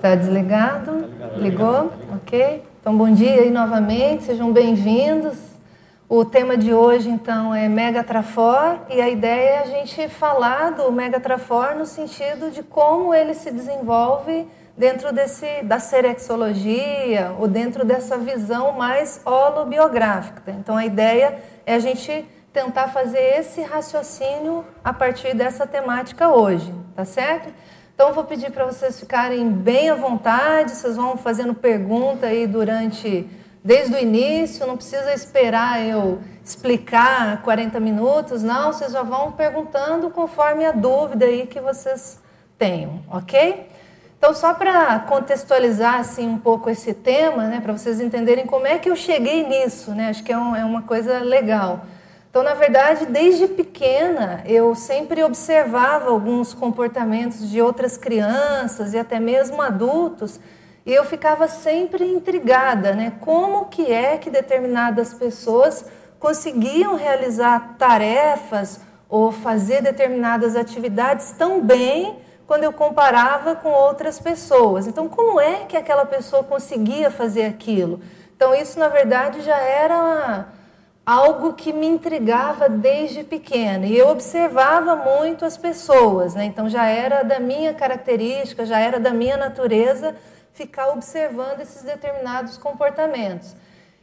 Tá desligado? Ligou? Ok. Então, bom dia aí novamente, sejam bem-vindos. O tema de hoje, então, é Megatrafor e a ideia é a gente falar do Megatrafor no sentido de como ele se desenvolve dentro desse, da serexologia ou dentro dessa visão mais holobiográfica. Então, a ideia é a gente tentar fazer esse raciocínio a partir dessa temática hoje, tá certo? Então, vou pedir para vocês ficarem bem à vontade, vocês vão fazendo pergunta aí durante, desde o início, não precisa esperar eu explicar 40 minutos, não, vocês já vão perguntando conforme a dúvida aí que vocês tenham, ok? Então, só para contextualizar assim um pouco esse tema, né, para vocês entenderem como é que eu cheguei nisso, né, acho que é, um, é uma coisa legal. Então, na verdade, desde pequena, eu sempre observava alguns comportamentos de outras crianças e até mesmo adultos, e eu ficava sempre intrigada, né? Como que é que determinadas pessoas conseguiam realizar tarefas ou fazer determinadas atividades tão bem quando eu comparava com outras pessoas. Então, como é que aquela pessoa conseguia fazer aquilo? Então, isso na verdade já era algo que me intrigava desde pequena. E eu observava muito as pessoas, né? então já era da minha característica, já era da minha natureza ficar observando esses determinados comportamentos.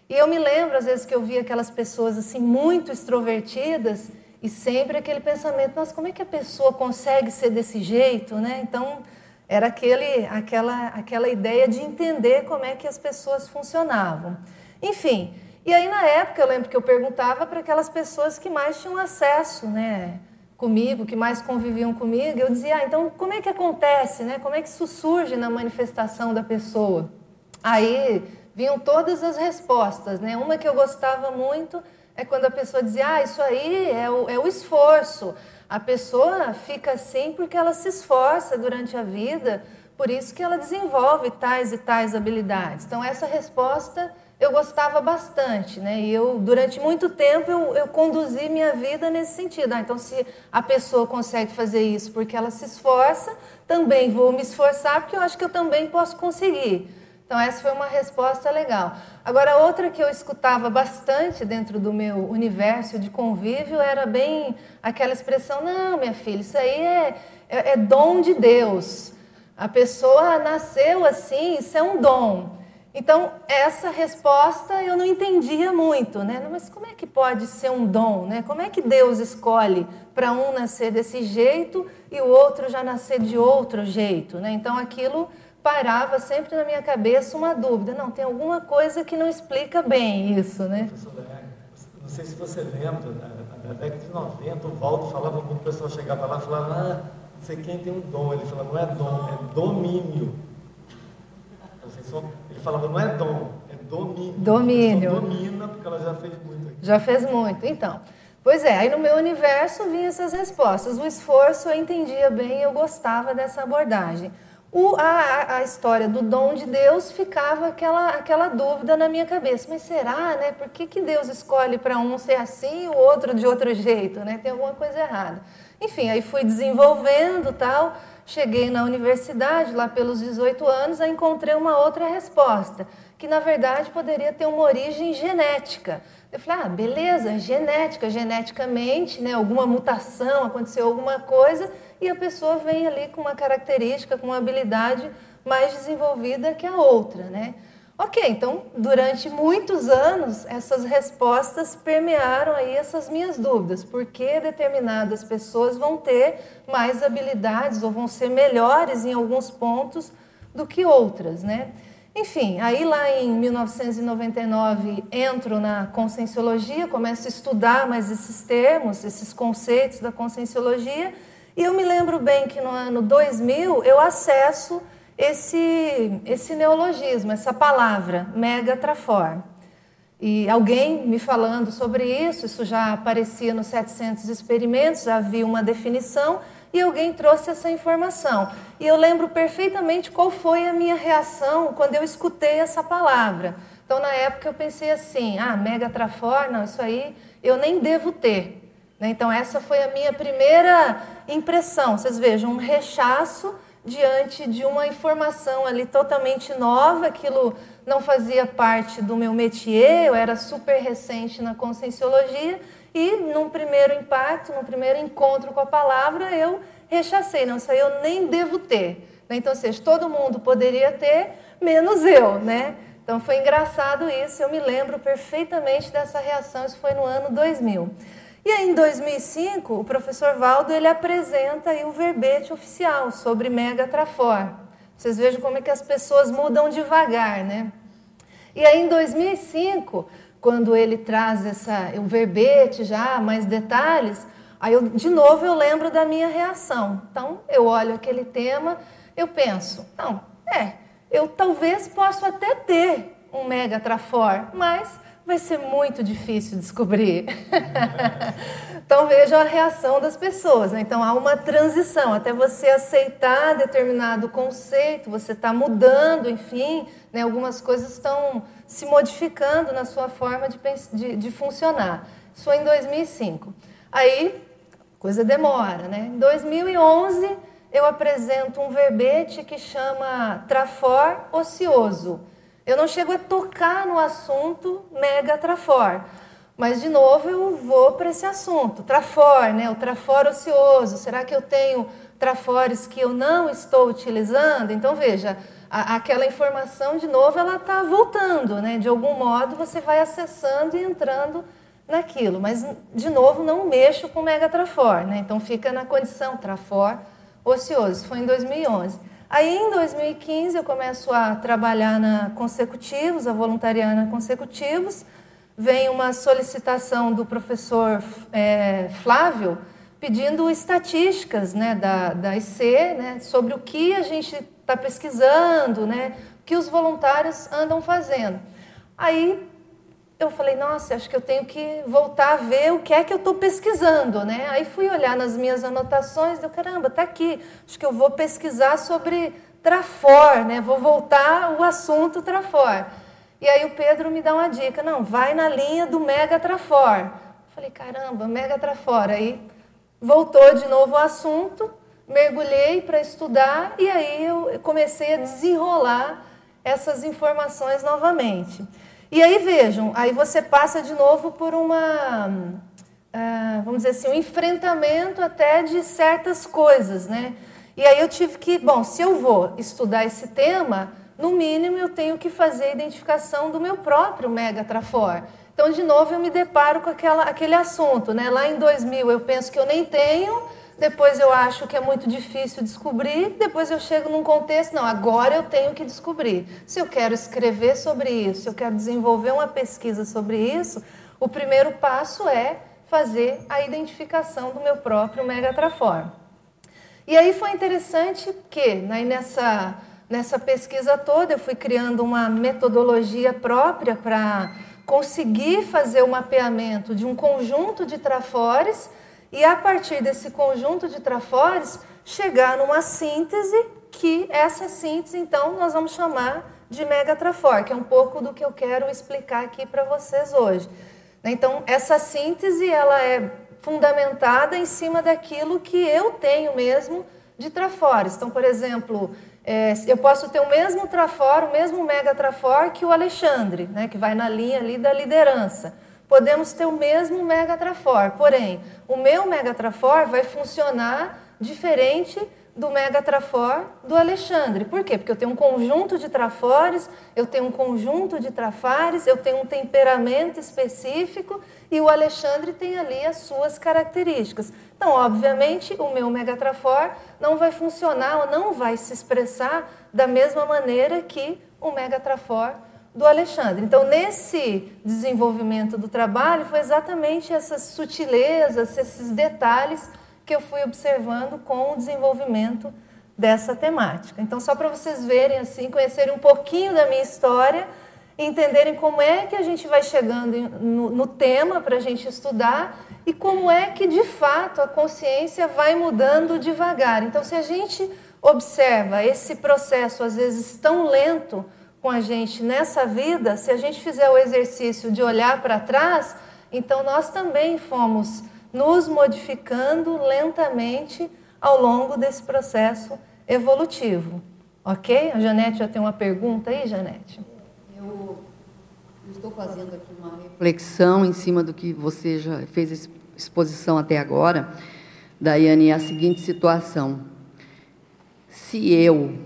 E eu me lembro, às vezes, que eu via aquelas pessoas assim muito extrovertidas e sempre aquele pensamento: nossa, como é que a pessoa consegue ser desse jeito? Né? Então, era aquele, aquela, aquela ideia de entender como é que as pessoas funcionavam. Enfim. E aí, na época, eu lembro que eu perguntava para aquelas pessoas que mais tinham acesso né, comigo, que mais conviviam comigo. Eu dizia, ah, então como é que acontece? Né? Como é que isso surge na manifestação da pessoa? Aí vinham todas as respostas. Né? Uma que eu gostava muito é quando a pessoa dizia, ah, isso aí é o, é o esforço. A pessoa fica assim porque ela se esforça durante a vida, por isso que ela desenvolve tais e tais habilidades. Então, essa resposta eu gostava bastante, né? E eu, durante muito tempo, eu, eu conduzi minha vida nesse sentido. Ah, então, se a pessoa consegue fazer isso porque ela se esforça, também vou me esforçar porque eu acho que eu também posso conseguir. Então, essa foi uma resposta legal. Agora, outra que eu escutava bastante dentro do meu universo de convívio era bem aquela expressão: não, minha filha, isso aí é, é, é dom de Deus. A pessoa nasceu assim, isso é um dom. Então, essa resposta eu não entendia muito, né? Mas como é que pode ser um dom, né? Como é que Deus escolhe para um nascer desse jeito e o outro já nascer de outro jeito, né? Então, aquilo parava sempre na minha cabeça uma dúvida. Não, tem alguma coisa que não explica bem isso, né? Não sei se você lembra, na década de 90, o Valdo falava, quando o pessoal chegava lá, falava, ah, não sei quem tem um dom. Ele falava, não é dom, é domínio. Ele falava, não é dom, é domínio. Domínio. domina, porque ela já fez muito. Aqui. Já fez muito, então. Pois é, aí no meu universo vinham essas respostas. O esforço eu entendia bem, eu gostava dessa abordagem. O, a, a, história do dom de Deus ficava aquela, aquela dúvida na minha cabeça. Mas será, né? Por que, que Deus escolhe para um ser assim e o outro de outro jeito, né? Tem alguma coisa errada. Enfim, aí fui desenvolvendo tal. Cheguei na universidade, lá pelos 18 anos, aí encontrei uma outra resposta, que na verdade poderia ter uma origem genética. Eu falei, ah, beleza, genética, geneticamente, né, alguma mutação, aconteceu alguma coisa, e a pessoa vem ali com uma característica, com uma habilidade mais desenvolvida que a outra, né? Ok, então durante muitos anos essas respostas permearam aí essas minhas dúvidas. Por que determinadas pessoas vão ter mais habilidades ou vão ser melhores em alguns pontos do que outras, né? Enfim, aí lá em 1999 entro na conscienciologia, começo a estudar mais esses termos, esses conceitos da conscienciologia, e eu me lembro bem que no ano 2000 eu acesso esse, esse neologismo, essa palavra, megatrafor. E alguém me falando sobre isso, isso já aparecia nos 700 experimentos, já havia uma definição, e alguém trouxe essa informação. E eu lembro perfeitamente qual foi a minha reação quando eu escutei essa palavra. Então, na época, eu pensei assim: ah, megatrafor, não, isso aí eu nem devo ter. Né? Então, essa foi a minha primeira impressão. Vocês vejam, um rechaço diante de uma informação ali totalmente nova, aquilo não fazia parte do meu métier, eu era super recente na conscienciologia e num primeiro impacto, num primeiro encontro com a palavra, eu rechacei, não, aí eu nem devo ter. Né? Então, seja, todo mundo poderia ter, menos eu, né? Então foi engraçado isso, eu me lembro perfeitamente dessa reação, isso foi no ano 2000. E aí, em 2005, o professor Valdo ele apresenta aí o verbete oficial sobre Mega Trafor. Vocês vejam como é que as pessoas mudam devagar, né? E aí, em 2005, quando ele traz essa, o verbete já, mais detalhes, aí eu, de novo eu lembro da minha reação. Então, eu olho aquele tema, eu penso, não, é, eu talvez possa até ter um mega trafor, mas vai ser muito difícil descobrir. então veja a reação das pessoas. Né? Então há uma transição até você aceitar determinado conceito, você está mudando, enfim, né? algumas coisas estão se modificando na sua forma de, de, de funcionar. Isso foi em 2005. Aí, coisa demora, né? Em 2011 eu apresento um verbete que chama trafor ocioso. Eu não chego a tocar no assunto mega trafor, mas de novo eu vou para esse assunto, trafor, né? O trafor ocioso. Será que eu tenho trafores que eu não estou utilizando? Então veja, a, aquela informação de novo ela está voltando, né? De algum modo você vai acessando e entrando naquilo, mas de novo não mexo com mega trafor, né? Então fica na condição trafor ocioso. Foi em 2011. Aí, em 2015, eu começo a trabalhar na Consecutivos, a voluntariar na Consecutivos. Vem uma solicitação do professor é, Flávio pedindo estatísticas né, da, da IC né, sobre o que a gente está pesquisando, né, o que os voluntários andam fazendo. Aí eu falei, nossa, acho que eu tenho que voltar a ver o que é que eu estou pesquisando, né? Aí fui olhar nas minhas anotações, deu caramba, tá aqui. Acho que eu vou pesquisar sobre Trafor, né? Vou voltar o assunto Trafor. E aí o Pedro me dá uma dica, não, vai na linha do Mega Trafor. Falei, caramba, Mega Trafor. Aí voltou de novo o assunto, mergulhei para estudar e aí eu comecei a desenrolar essas informações novamente. E aí vejam, aí você passa de novo por uma, uh, vamos dizer assim, um enfrentamento até de certas coisas, né? E aí eu tive que, bom, se eu vou estudar esse tema, no mínimo eu tenho que fazer a identificação do meu próprio mega trafor. Então, de novo, eu me deparo com aquela, aquele assunto, né? Lá em 2000 eu penso que eu nem tenho, depois eu acho que é muito difícil descobrir, depois eu chego num contexto, não, agora eu tenho que descobrir. Se eu quero escrever sobre isso, se eu quero desenvolver uma pesquisa sobre isso, o primeiro passo é fazer a identificação do meu próprio megatraform. E aí foi interessante que né, nessa, nessa pesquisa toda eu fui criando uma metodologia própria para conseguir fazer o mapeamento de um conjunto de trafores e a partir desse conjunto de trafores chegar numa síntese que essa síntese então nós vamos chamar de megatrafor, que é um pouco do que eu quero explicar aqui para vocês hoje. Então essa síntese ela é fundamentada em cima daquilo que eu tenho mesmo de trafores. Então, por exemplo, é, eu posso ter o mesmo trafor, o mesmo megatrafor que o Alexandre, né, que vai na linha ali da liderança podemos ter o mesmo megatrafor, porém, o meu megatrafor vai funcionar diferente do megatrafor do Alexandre. Por quê? Porque eu tenho um conjunto de trafores, eu tenho um conjunto de trafares, eu tenho um temperamento específico e o Alexandre tem ali as suas características. Então, obviamente, o meu megatrafor não vai funcionar ou não vai se expressar da mesma maneira que o megatrafor do Alexandre. Então, nesse desenvolvimento do trabalho, foi exatamente essas sutilezas, esses detalhes que eu fui observando com o desenvolvimento dessa temática. Então, só para vocês verem assim, conhecerem um pouquinho da minha história, entenderem como é que a gente vai chegando no, no tema para a gente estudar e como é que de fato a consciência vai mudando devagar. Então, se a gente observa esse processo às vezes tão lento com a gente nessa vida, se a gente fizer o exercício de olhar para trás, então nós também fomos nos modificando lentamente ao longo desse processo evolutivo. Ok? A Janete já tem uma pergunta aí, Janete? Eu, eu estou fazendo aqui uma reflexão em cima do que você já fez exposição até agora, Daiane, é a seguinte situação. Se eu,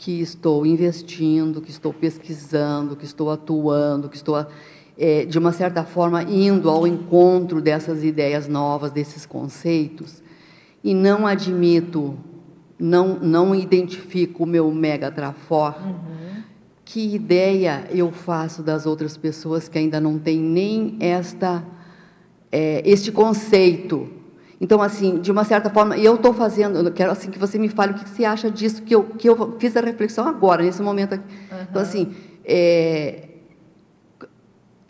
que estou investindo, que estou pesquisando, que estou atuando, que estou, é, de uma certa forma, indo ao encontro dessas ideias novas, desses conceitos, e não admito, não, não identifico o meu mega trafor, uhum. que ideia eu faço das outras pessoas que ainda não têm nem esta, é, este conceito? Então, assim, de uma certa forma, eu estou fazendo, eu quero assim que você me fale o que você acha disso, que eu, que eu fiz a reflexão agora, nesse momento aqui. Uhum. Então, assim, é,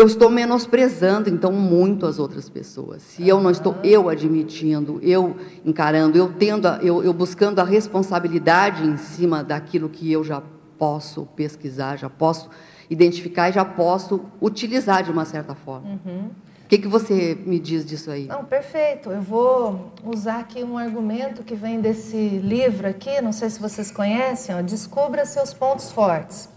eu estou menosprezando então muito as outras pessoas. Se eu não estou eu admitindo, eu encarando, eu tendo, a, eu, eu, buscando a responsabilidade em cima daquilo que eu já posso pesquisar, já posso identificar e já posso utilizar de uma certa forma. Uhum. Que, que você me diz disso aí? Não, perfeito. Eu vou usar aqui um argumento que vem desse livro aqui, não sei se vocês conhecem, ó, Descubra seus pontos fortes.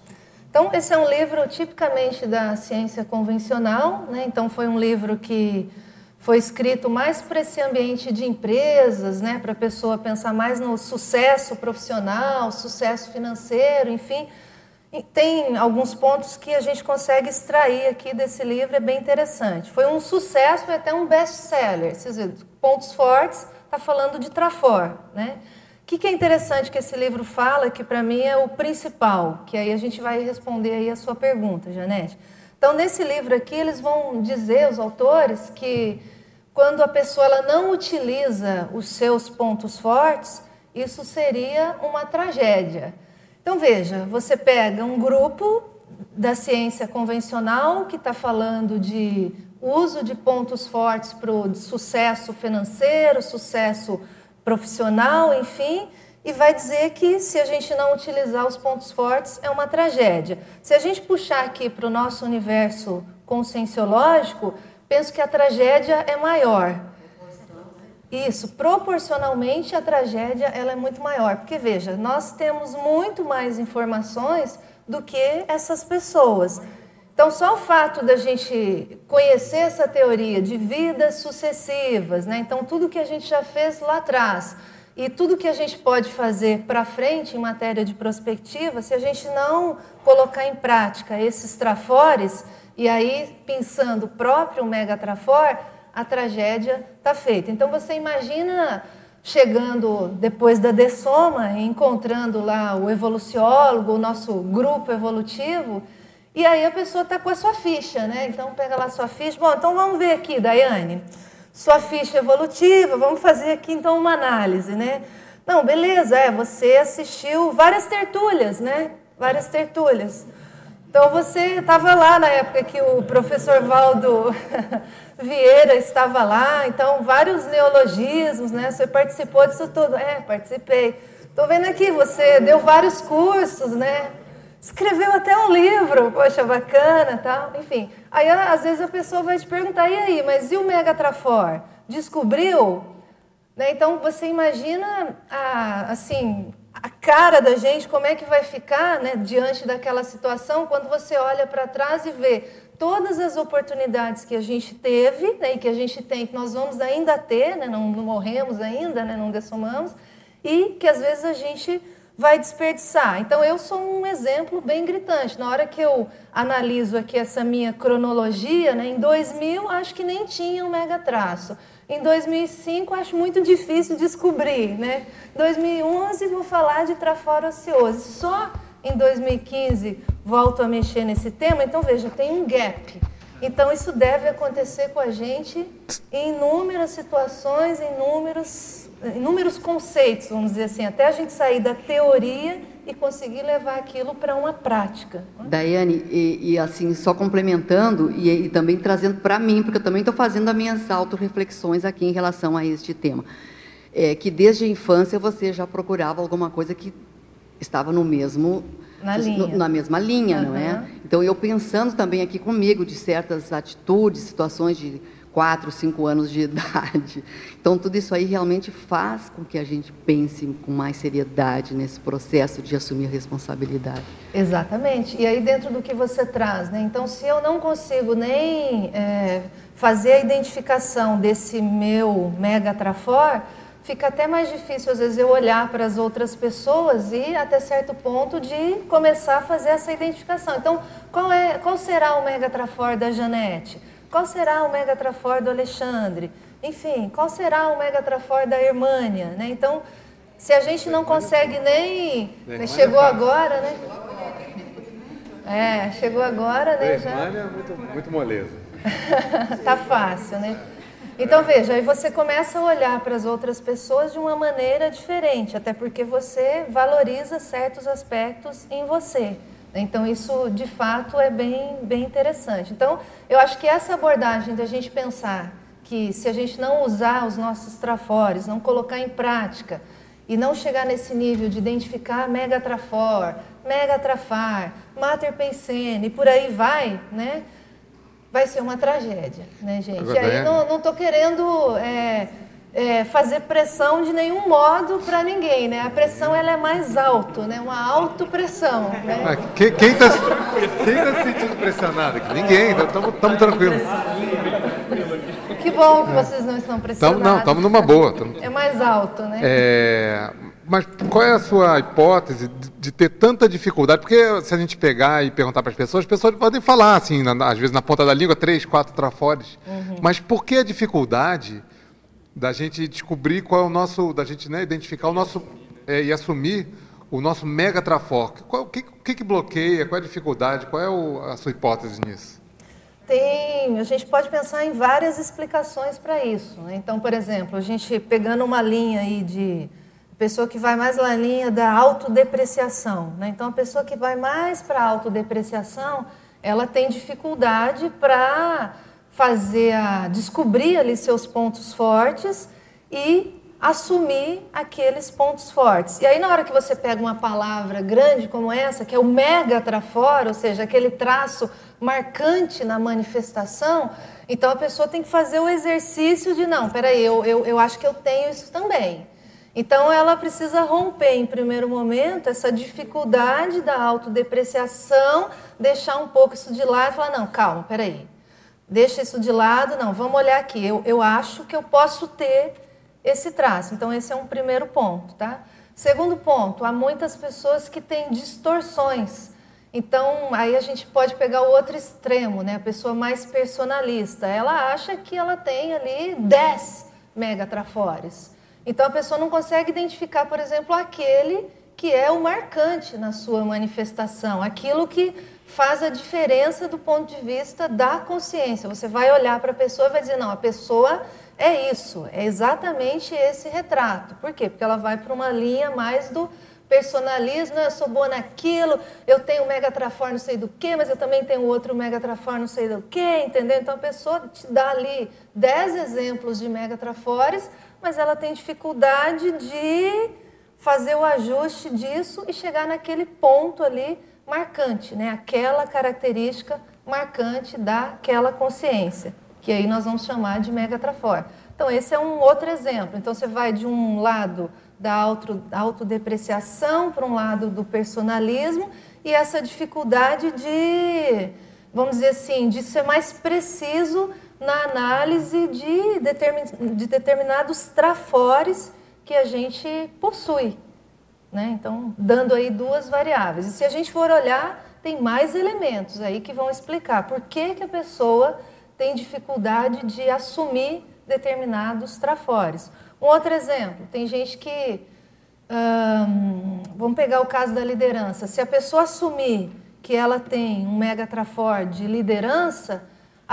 Então, esse é um livro tipicamente da ciência convencional, né? então foi um livro que foi escrito mais para esse ambiente de empresas, né? para a pessoa pensar mais no sucesso profissional, sucesso financeiro, enfim. E tem alguns pontos que a gente consegue extrair aqui desse livro, é bem interessante. Foi um sucesso, foi até um best-seller. Pontos fortes, está falando de Trafor, né? O que, que, é interessante que esse livro fala, que para mim é o principal, que aí a gente vai responder aí a sua pergunta, Janete. Então, nesse livro aqui, eles vão dizer, os autores, que quando a pessoa ela não utiliza os seus pontos fortes, isso seria uma tragédia. Então, veja, você pega um grupo da ciência convencional que está falando de uso de pontos fortes para o sucesso financeiro, sucesso profissional, enfim, e vai dizer que se a gente não utilizar os pontos fortes é uma tragédia. Se a gente puxar aqui para o nosso universo conscienciológico, penso que a tragédia é maior. Isso, proporcionalmente a tragédia ela é muito maior, porque veja, nós temos muito mais informações do que essas pessoas. Então, só o fato da gente conhecer essa teoria de vidas sucessivas, né? então tudo que a gente já fez lá atrás e tudo que a gente pode fazer para frente em matéria de prospectiva, se a gente não colocar em prática esses trafores, e aí pensando o próprio mega trafor, a tragédia está feita. Então, você imagina chegando depois da dessoma, encontrando lá o evoluciólogo, o nosso grupo evolutivo, e aí a pessoa está com a sua ficha, né? Então pega lá a sua ficha. Bom, então vamos ver aqui, Daiane. Sua ficha evolutiva, vamos fazer aqui então uma análise, né? Não, beleza, é, você assistiu várias tertúlias, né? Várias tertúlias. Então você estava lá na época que o professor Valdo Vieira estava lá, então vários neologismos, né? Você participou disso tudo? É, participei. Estou vendo aqui, você deu vários cursos, né? Escreveu até um livro, poxa, bacana tal. Enfim, aí às vezes a pessoa vai te perguntar, e aí, mas e o Megatrafor? Descobriu? Né? Então você imagina a, assim, a cara da gente, como é que vai ficar né, diante daquela situação quando você olha para trás e vê todas as oportunidades que a gente teve né, e que a gente tem, que nós vamos ainda ter, né, não, não morremos ainda, né, não dessomamos, e que às vezes a gente vai desperdiçar. Então, eu sou um exemplo bem gritante. Na hora que eu analiso aqui essa minha cronologia, né, em 2000, acho que nem tinha um mega traço. Em 2005, acho muito difícil descobrir. Né? 2011, vou falar de trafora ocioso. Só em 2015 volto a mexer nesse tema. Então, veja, tem um gap. Então, isso deve acontecer com a gente em inúmeras situações, em inúmeros inúmeros conceitos, vamos dizer assim, até a gente sair da teoria e conseguir levar aquilo para uma prática. Daiane, e, e, assim, só complementando e, e também trazendo para mim, porque eu também estou fazendo as minhas autorreflexões aqui em relação a este tema, é que desde a infância você já procurava alguma coisa que estava no mesmo na, linha. na mesma linha, uhum. não é? Então eu pensando também aqui comigo de certas atitudes, situações de 4, 5 anos de idade. Então, tudo isso aí realmente faz com que a gente pense com mais seriedade nesse processo de assumir responsabilidade. Exatamente. E aí, dentro do que você traz, né? Então, se eu não consigo nem é, fazer a identificação desse meu mega trafor, fica até mais difícil, às vezes, eu olhar para as outras pessoas e, até certo ponto, de começar a fazer essa identificação. Então, qual, é, qual será o mega trafor da Janete? Qual será o mega trafor do Alexandre? Enfim, qual será o mega trafor da Hermânia? Né? Então, se a gente não consegue nem. Né, chegou agora, né? É, chegou agora, né? Já... é muito, muito moleza. tá fácil, né? Então veja, aí você começa a olhar para as outras pessoas de uma maneira diferente, até porque você valoriza certos aspectos em você. Então isso de fato é bem, bem interessante. Então eu acho que essa abordagem da gente pensar que se a gente não usar os nossos trafores, não colocar em prática e não chegar nesse nível de identificar mega trafor, mega trafar, mater pensene e por aí vai, né? Vai ser uma tragédia, né, gente? E aí não estou querendo é, é, fazer pressão de nenhum modo para ninguém, né? A pressão ela é mais alta, né? Uma autopressão. Né? Ah, quem está quem tá se sentindo pressionado aqui? Ninguém, estamos então tranquilos. Que bom que vocês não estão pressionados. Tamo, não, estamos numa boa. Tamo... É mais alto, né? É, mas qual é a sua hipótese de, ter tanta dificuldade? Porque se a gente pegar e perguntar para as pessoas, as pessoas podem falar, assim, na, às vezes na ponta da língua, três, quatro trafores. Uhum. Mas por que a dificuldade da gente descobrir qual é o nosso, da gente né, identificar o nosso é, e assumir o nosso mega trafor? o que, que, que, bloqueia? Qual é a dificuldade? Qual é o, a sua hipótese nisso? Tem, a gente pode pensar em várias explicações para isso. Né? Então, por exemplo, a gente pegando uma linha aí de pessoa que vai mais na linha da autodepreciação. Né? Então, a pessoa que vai mais para a autodepreciação, ela tem dificuldade para fazer a descobrir ali seus pontos fortes e assumir aqueles pontos fortes. E aí na hora que você pega uma palavra grande como essa, que é o mega trafora, ou seja, aquele traço marcante na manifestação, então a pessoa tem que fazer o exercício de não, peraí, eu, eu, eu acho que eu tenho isso também. Então ela precisa romper em primeiro momento essa dificuldade da autodepreciação, deixar um pouco isso de lado e falar, não, calma, peraí. Deixa isso de lado, não, vamos olhar aqui. Eu, eu acho que eu posso ter esse traço. Então esse é um primeiro ponto, tá? Segundo ponto, há muitas pessoas que têm distorções. Então, aí a gente pode pegar o outro extremo, né? A pessoa mais personalista. Ela acha que ela tem ali 10 megatrafores. Então a pessoa não consegue identificar, por exemplo, aquele que é o marcante na sua manifestação, aquilo que faz a diferença do ponto de vista da consciência. Você vai olhar para a pessoa e vai dizer: não, a pessoa é isso, é exatamente esse retrato. Por quê? Porque ela vai para uma linha mais do personalismo, eu sou boa naquilo, eu tenho mega trafor não sei do que, mas eu também tenho outro mega trafor não sei do que, entendeu? Então a pessoa te dá ali 10 exemplos de mega trafores mas ela tem dificuldade de fazer o ajuste disso e chegar naquele ponto ali marcante, né? aquela característica marcante daquela consciência, que aí nós vamos chamar de megatrafor. Então, esse é um outro exemplo. Então, você vai de um lado da auto, autodepreciação para um lado do personalismo e essa dificuldade de, vamos dizer assim, de ser mais preciso na análise de, determin, de determinados trafores que a gente possui. Né? Então, dando aí duas variáveis. E se a gente for olhar, tem mais elementos aí que vão explicar por que, que a pessoa tem dificuldade de assumir determinados trafores. Um outro exemplo, tem gente que. Hum, vamos pegar o caso da liderança. Se a pessoa assumir que ela tem um mega trafor de liderança,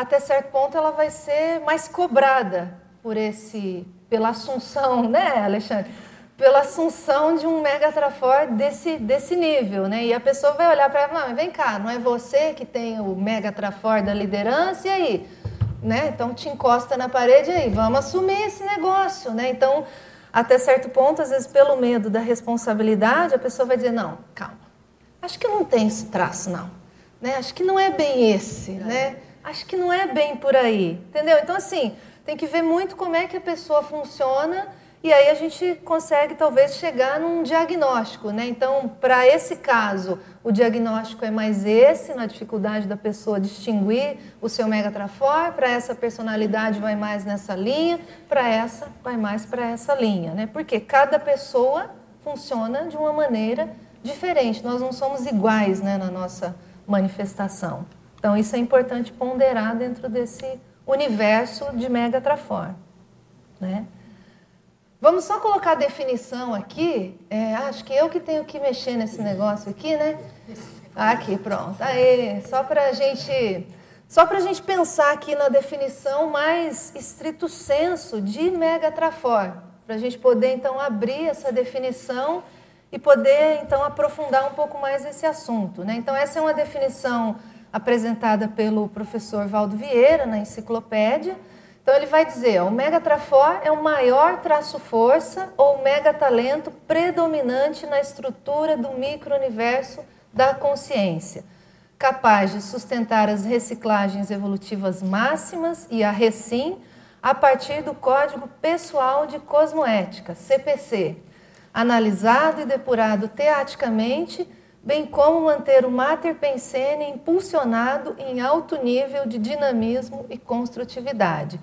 até certo ponto ela vai ser mais cobrada por esse, pela assunção, né, Alexandre? Pela assunção de um mega trafor desse, desse nível, né? E a pessoa vai olhar para ela, não, vem cá, não é você que tem o mega trafor da liderança, e aí? Né? Então te encosta na parede aí, vamos assumir esse negócio, né? Então, até certo ponto, às vezes pelo medo da responsabilidade, a pessoa vai dizer, não, calma, acho que não tenho esse traço, não. Né? Acho que não é bem esse, né? Acho que não é bem por aí, entendeu? Então, assim, tem que ver muito como é que a pessoa funciona e aí a gente consegue talvez chegar num diagnóstico, né? Então, para esse caso, o diagnóstico é mais esse, na dificuldade da pessoa distinguir o seu megatrafor, para essa personalidade vai mais nessa linha, para essa vai mais para essa linha, né? Porque cada pessoa funciona de uma maneira diferente. Nós não somos iguais, né, na nossa manifestação. Então, isso é importante ponderar dentro desse universo de megatrafor, né? Vamos só colocar a definição aqui. É, acho que eu que tenho que mexer nesse negócio aqui, né? Aqui, pronto. Aí, só para a gente, só para gente pensar aqui na definição mais estrito senso de megatrafor, para a gente poder então abrir essa definição e poder então aprofundar um pouco mais esse assunto, né? Então essa é uma definição apresentada pelo professor Valdo Vieira na enciclopédia. Então ele vai dizer, ó, o megatrafor é o maior traço-força ou megatalento predominante na estrutura do micro-universo da consciência, capaz de sustentar as reciclagens evolutivas máximas e a recim a partir do Código Pessoal de Cosmoética, CPC, analisado e depurado teaticamente, bem como manter o Mater Pensene impulsionado em alto nível de dinamismo e construtividade.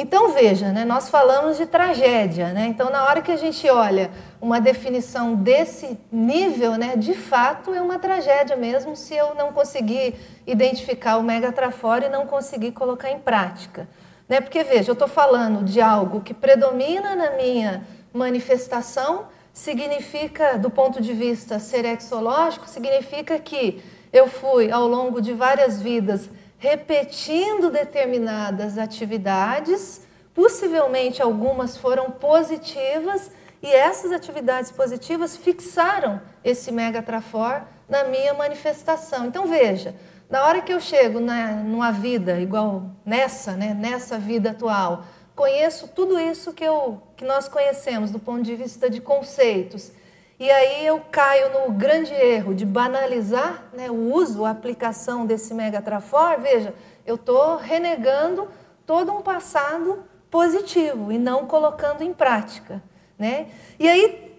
Então veja, né, nós falamos de tragédia, né? Então na hora que a gente olha uma definição desse nível, né, de fato é uma tragédia mesmo se eu não conseguir identificar o megatrafora e não conseguir colocar em prática, né? Porque veja, eu estou falando de algo que predomina na minha manifestação, significa, do ponto de vista serexológico, significa que eu fui ao longo de várias vidas repetindo determinadas atividades, possivelmente algumas foram positivas, e essas atividades positivas fixaram esse megatrafor na minha manifestação. Então veja, na hora que eu chego na, numa vida igual nessa, né, nessa vida atual, conheço tudo isso que, eu, que nós conhecemos do ponto de vista de conceitos e aí eu caio no grande erro de banalizar né, o uso, a aplicação desse megatrafor. Veja, eu estou renegando todo um passado positivo e não colocando em prática. Né? E aí,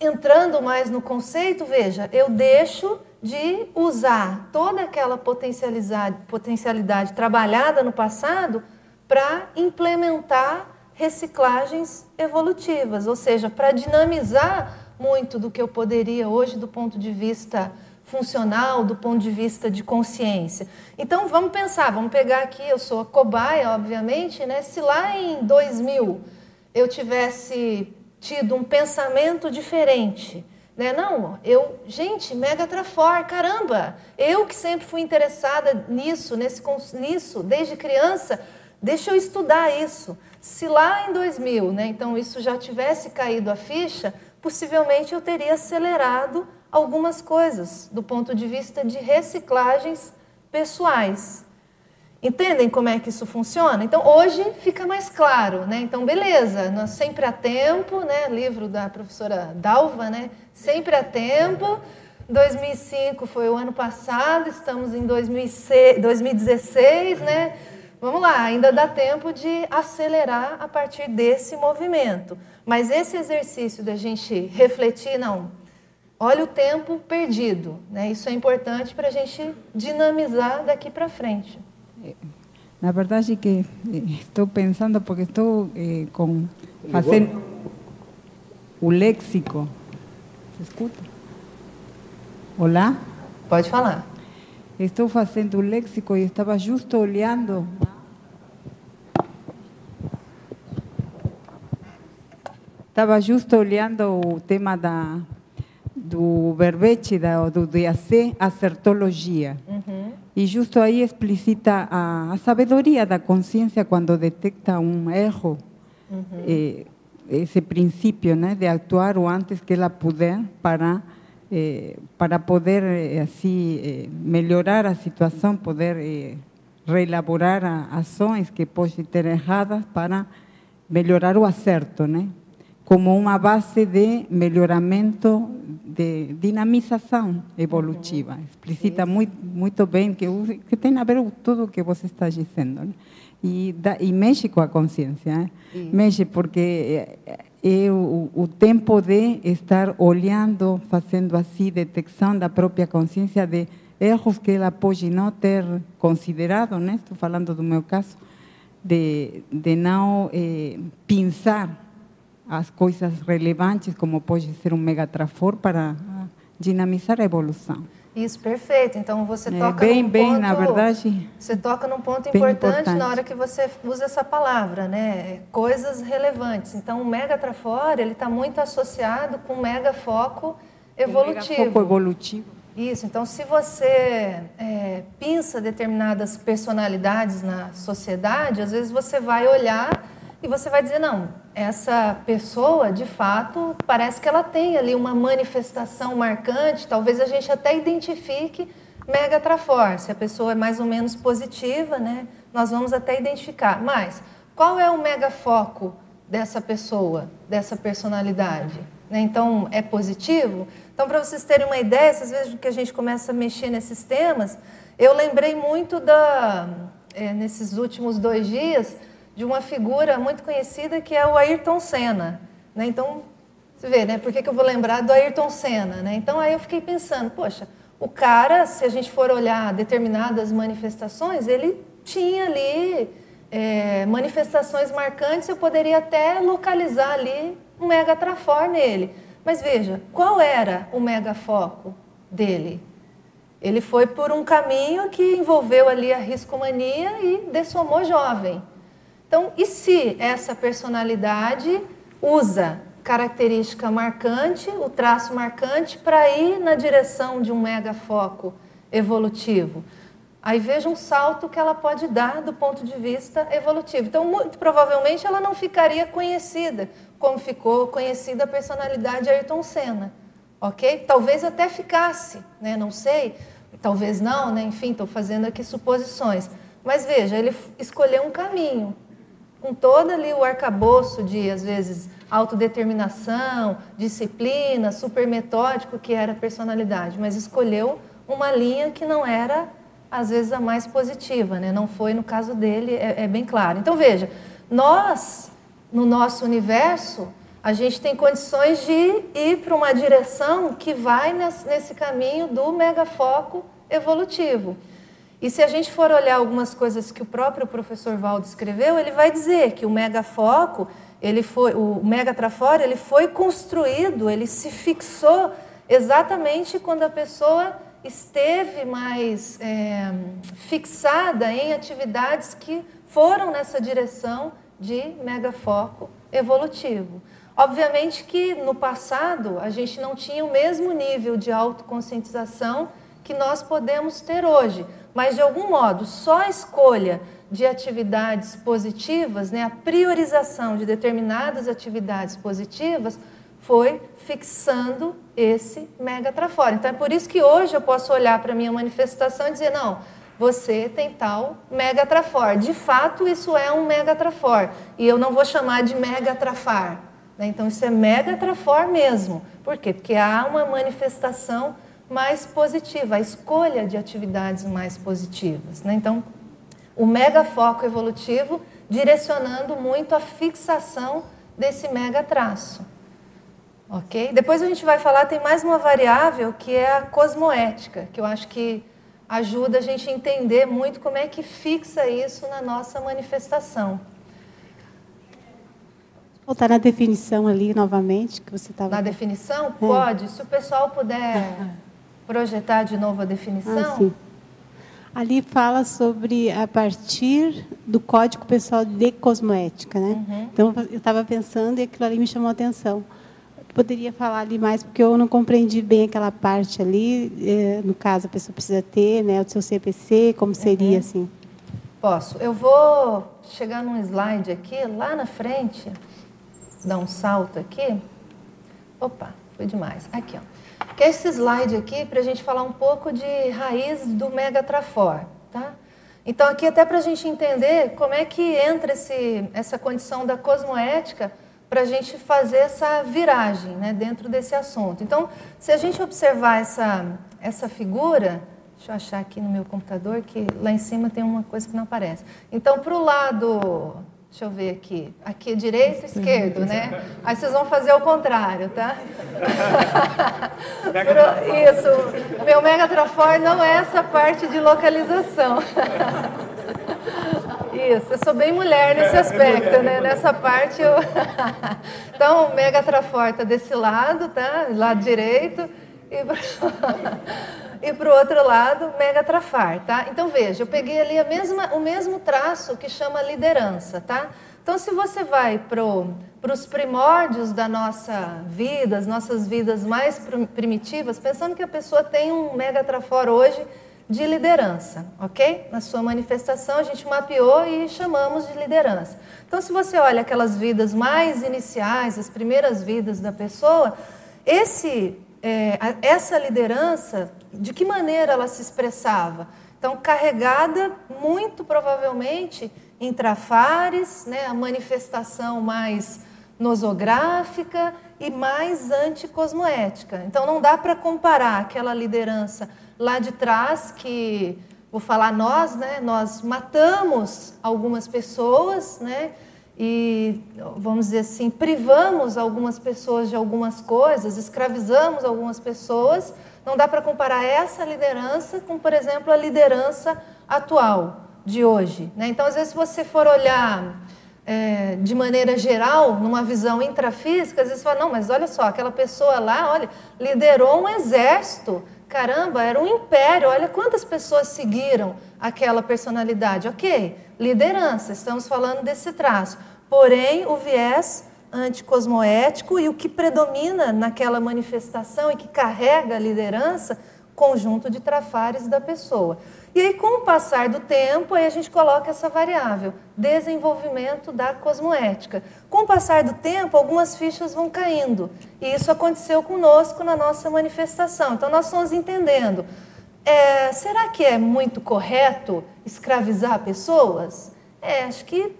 entrando mais no conceito, veja, eu deixo de usar toda aquela potencialidade, potencialidade trabalhada no passado para implementar reciclagens evolutivas, ou seja, para dinamizar muito do que eu poderia hoje do ponto de vista funcional, do ponto de vista de consciência. Então vamos pensar, vamos pegar aqui, eu sou a cobaia, obviamente, né? Se lá em 2000 eu tivesse tido um pensamento diferente, né? Não, eu, gente, mega trafor, caramba, eu que sempre fui interessada nisso, nesse, nisso, desde criança, deixa eu estudar isso. Se lá em 2000, né, então isso já tivesse caído a ficha, possivelmente eu teria acelerado algumas coisas do ponto de vista de reciclagens pessoais. Entendem como é que isso funciona? Então hoje fica mais claro, né? Então beleza, nós sempre há tempo, né? Livro da professora Dalva, né? Sempre há tempo. 2005 foi o ano passado, estamos em 2016, né? Vamos lá, ainda dá tempo de acelerar a partir desse movimento. Mas esse exercício da gente refletir, não, olha o tempo perdido, né? Isso é importante para a gente dinamizar daqui para frente. É, na verdade que eh, estou pensando porque estou eh, com fazendo o léxico. Se escuta? Olá? Pode falar. Estou fazendo o léxico e estava justo olhando Estava justo olhando o tema da, do verbete, da, do DAC. Uhum. E justo aí explicita a, a sabedoria da consciência quando detecta um erro. Uhum. Eh, esse princípio né, de actuar o antes que ela puder para, eh, para poder eh, assim, eh, melhorar a situação, poder eh, reelaborar ações que podem ter erradas para melhorar o acerto, né? como uma base de melhoramento, de dinamização evolutiva. Explicita muito, muito bem que, que tem a ver com tudo o que você está dizendo. né? E, dá, e mexe com a consciência. né? Mexe porque é, é o, o tempo de estar olhando, fazendo assim, detecção da própria consciência de erros que ela pode não ter considerado, né? estou falando do meu caso, de, de não eh, pensar as coisas relevantes, como pode ser um megatrafor, para dinamizar a evolução. Isso, perfeito. Então você É, toca bem, num bem, ponto, na verdade, Você toca num ponto importante, importante. na hora que você usa essa palavra, né? Coisas relevantes. Então o mega trafora, ele está muito associado com o mega foco evolutivo. Foco evolutivo. Isso, então se você é, pensa determinadas personalidades na sociedade, às vezes você vai olhar e você vai dizer, não, essa pessoa, de fato, parece que ela tem ali uma manifestação marcante, talvez a gente até identifique mega trafor, se a pessoa é mais ou menos positiva, né, nós vamos até identificar. Mas qual é o mega foco dessa pessoa, dessa personalidade? Né? Então, é positivo? Então, para vocês terem uma ideia, às vezes que a gente começa a mexer nesses temas, eu lembrei muito da, é, nesses últimos dois dias de uma figura muito conhecida que é o Ayrton Senna. Né? Então, você vê, né? Por que, que eu vou lembrar do Ayrton Senna? Né? Então, aí eu fiquei pensando, poxa, o cara, se a gente for olhar determinadas manifestações, ele tinha ali é, manifestações marcantes, eu poderia até localizar ali um mega trafor nele. Mas veja, qual era o mega foco dele? Ele foi por um caminho que envolveu ali a riscomania e dessomou jovem. Então, e se essa personalidade usa característica marcante, o traço marcante, para ir na direção de um mega foco evolutivo? Aí veja um salto que ela pode dar do ponto de vista evolutivo. Então, muito provavelmente, ela não ficaria conhecida como ficou conhecida a personalidade Ayrton Senna, ok? Talvez até ficasse, né? Não sei, talvez não, né? Enfim, estou fazendo aqui suposições. Mas veja, ele escolheu um caminho, com todo ali o arcabouço de, às vezes, autodeterminação, disciplina, super metódico que era a personalidade, mas escolheu uma linha que não era, às vezes, a mais positiva, né? não foi no caso dele, é, é bem claro. Então, veja, nós, no nosso universo, a gente tem condições de ir para uma direção que vai nesse, caminho do megafoco evolutivo. E se a gente for olhar algumas coisas que o próprio professor Valdo escreveu, ele vai dizer que o megafoco, ele foi, o megatrafora, ele foi construído, ele se fixou exatamente quando a pessoa esteve mais é, fixada em atividades que foram nessa direção de megafoco evolutivo. Obviamente que no passado a gente não tinha o mesmo nível de autoconscientização que nós podemos ter hoje, mas de algum modo só a escolha de atividades positivas, né, a priorização de determinadas atividades positivas foi fixando esse mega trafora. Então é por isso que hoje eu posso olhar para a minha manifestação e dizer, não, você tem tal mega trafor. De fato, isso é um mega trafor. E eu não vou chamar de mega trafar. Né? Então, isso é mega trafor mesmo. Por quê? Porque há uma manifestação mais positiva, a escolha de atividades mais positivas. Né? Então, o mega foco evolutivo direcionando muito a fixação desse mega traço. Ok? Depois a gente vai falar, tem mais uma variável que é a cosmoética, que eu acho que ajuda a gente a entender muito como é que fixa isso na nossa manifestação. Voltar na definição ali novamente, que você estava. Na definição? Pode. Se o pessoal puder projetar de novo a definição. Ah, sim. Ali fala sobre a partir do Código Pessoal de Cosmoética, né? Uhum. Então eu estava pensando e aquilo ali me chamou a atenção. Poderia falar ali mais porque eu não compreendi bem aquela parte ali. eh, no caso, a pessoa precisa ter, né, o seu CPC, como seria Uhum. assim? Posso. Eu vou chegar num slide aqui, lá na frente, dar um salto aqui. Opa, foi demais. Aqui, ó. Que é esse slide aqui para a gente falar um pouco de raiz do megatrafor, tá? Então, aqui até para a gente entender como é que entra esse, essa condição da cosmoética para a gente fazer essa viragem né, dentro desse assunto. Então, se a gente observar essa, essa figura, deixa eu achar aqui no meu computador que lá em cima tem uma coisa que não aparece. Então, para o lado, deixa eu ver aqui, aqui é direito e esquerdo, né? Aí vocês vão fazer o contrário, tá? Isso, meu Mega Trafor não é essa parte de localização. Isso, eu sou bem mulher nesse aspecto, né? Nessa parte eu. então, Mega Traforta desse lado, tá? Lado direito. E e para o outro lado, Mega Trafar, tá? Então veja, eu peguei ali a mesma, o mesmo traço que chama liderança, tá? Então se você vai para os primórdios da nossa vida, as nossas vidas mais primitivas, pensando que a pessoa tem um Mega Trafor hoje de liderança, ok? Na sua manifestação a gente mapeou e chamamos de liderança. Então, se você olha aquelas vidas mais iniciais, as primeiras vidas da pessoa, esse, é, essa liderança, de que maneira ela se expressava? Então, carregada muito provavelmente em trafares, né, a manifestação mais nosográfica e mais anticosmoética. Então, não dá para comparar aquela liderança lá de trás que vou falar nós, né? Nós matamos algumas pessoas, né? E vamos dizer assim, privamos algumas pessoas de algumas coisas, escravizamos algumas pessoas. Não dá para comparar essa liderança com, por exemplo, a liderança atual de hoje. Né? Então, às vezes, se você for olhar é, de maneira geral, numa visão intrafísica, às vezes você fala, não, mas olha só, aquela pessoa lá, olha, liderou um exército Caramba, era um império, olha quantas pessoas seguiram aquela personalidade. Ok, liderança, estamos falando desse traço. Porém, o viés anticosmoético e o que predomina naquela manifestação e que carrega a liderança, conjunto de trafares da pessoa. E aí, com o passar do tempo, aí a gente coloca essa variável, desenvolvimento da cosmoética. Com o passar do tempo, algumas fichas vão caindo. E isso aconteceu conosco na nossa manifestação. Então, nós estamos entendendo. É, será que é muito correto escravizar pessoas? É, acho que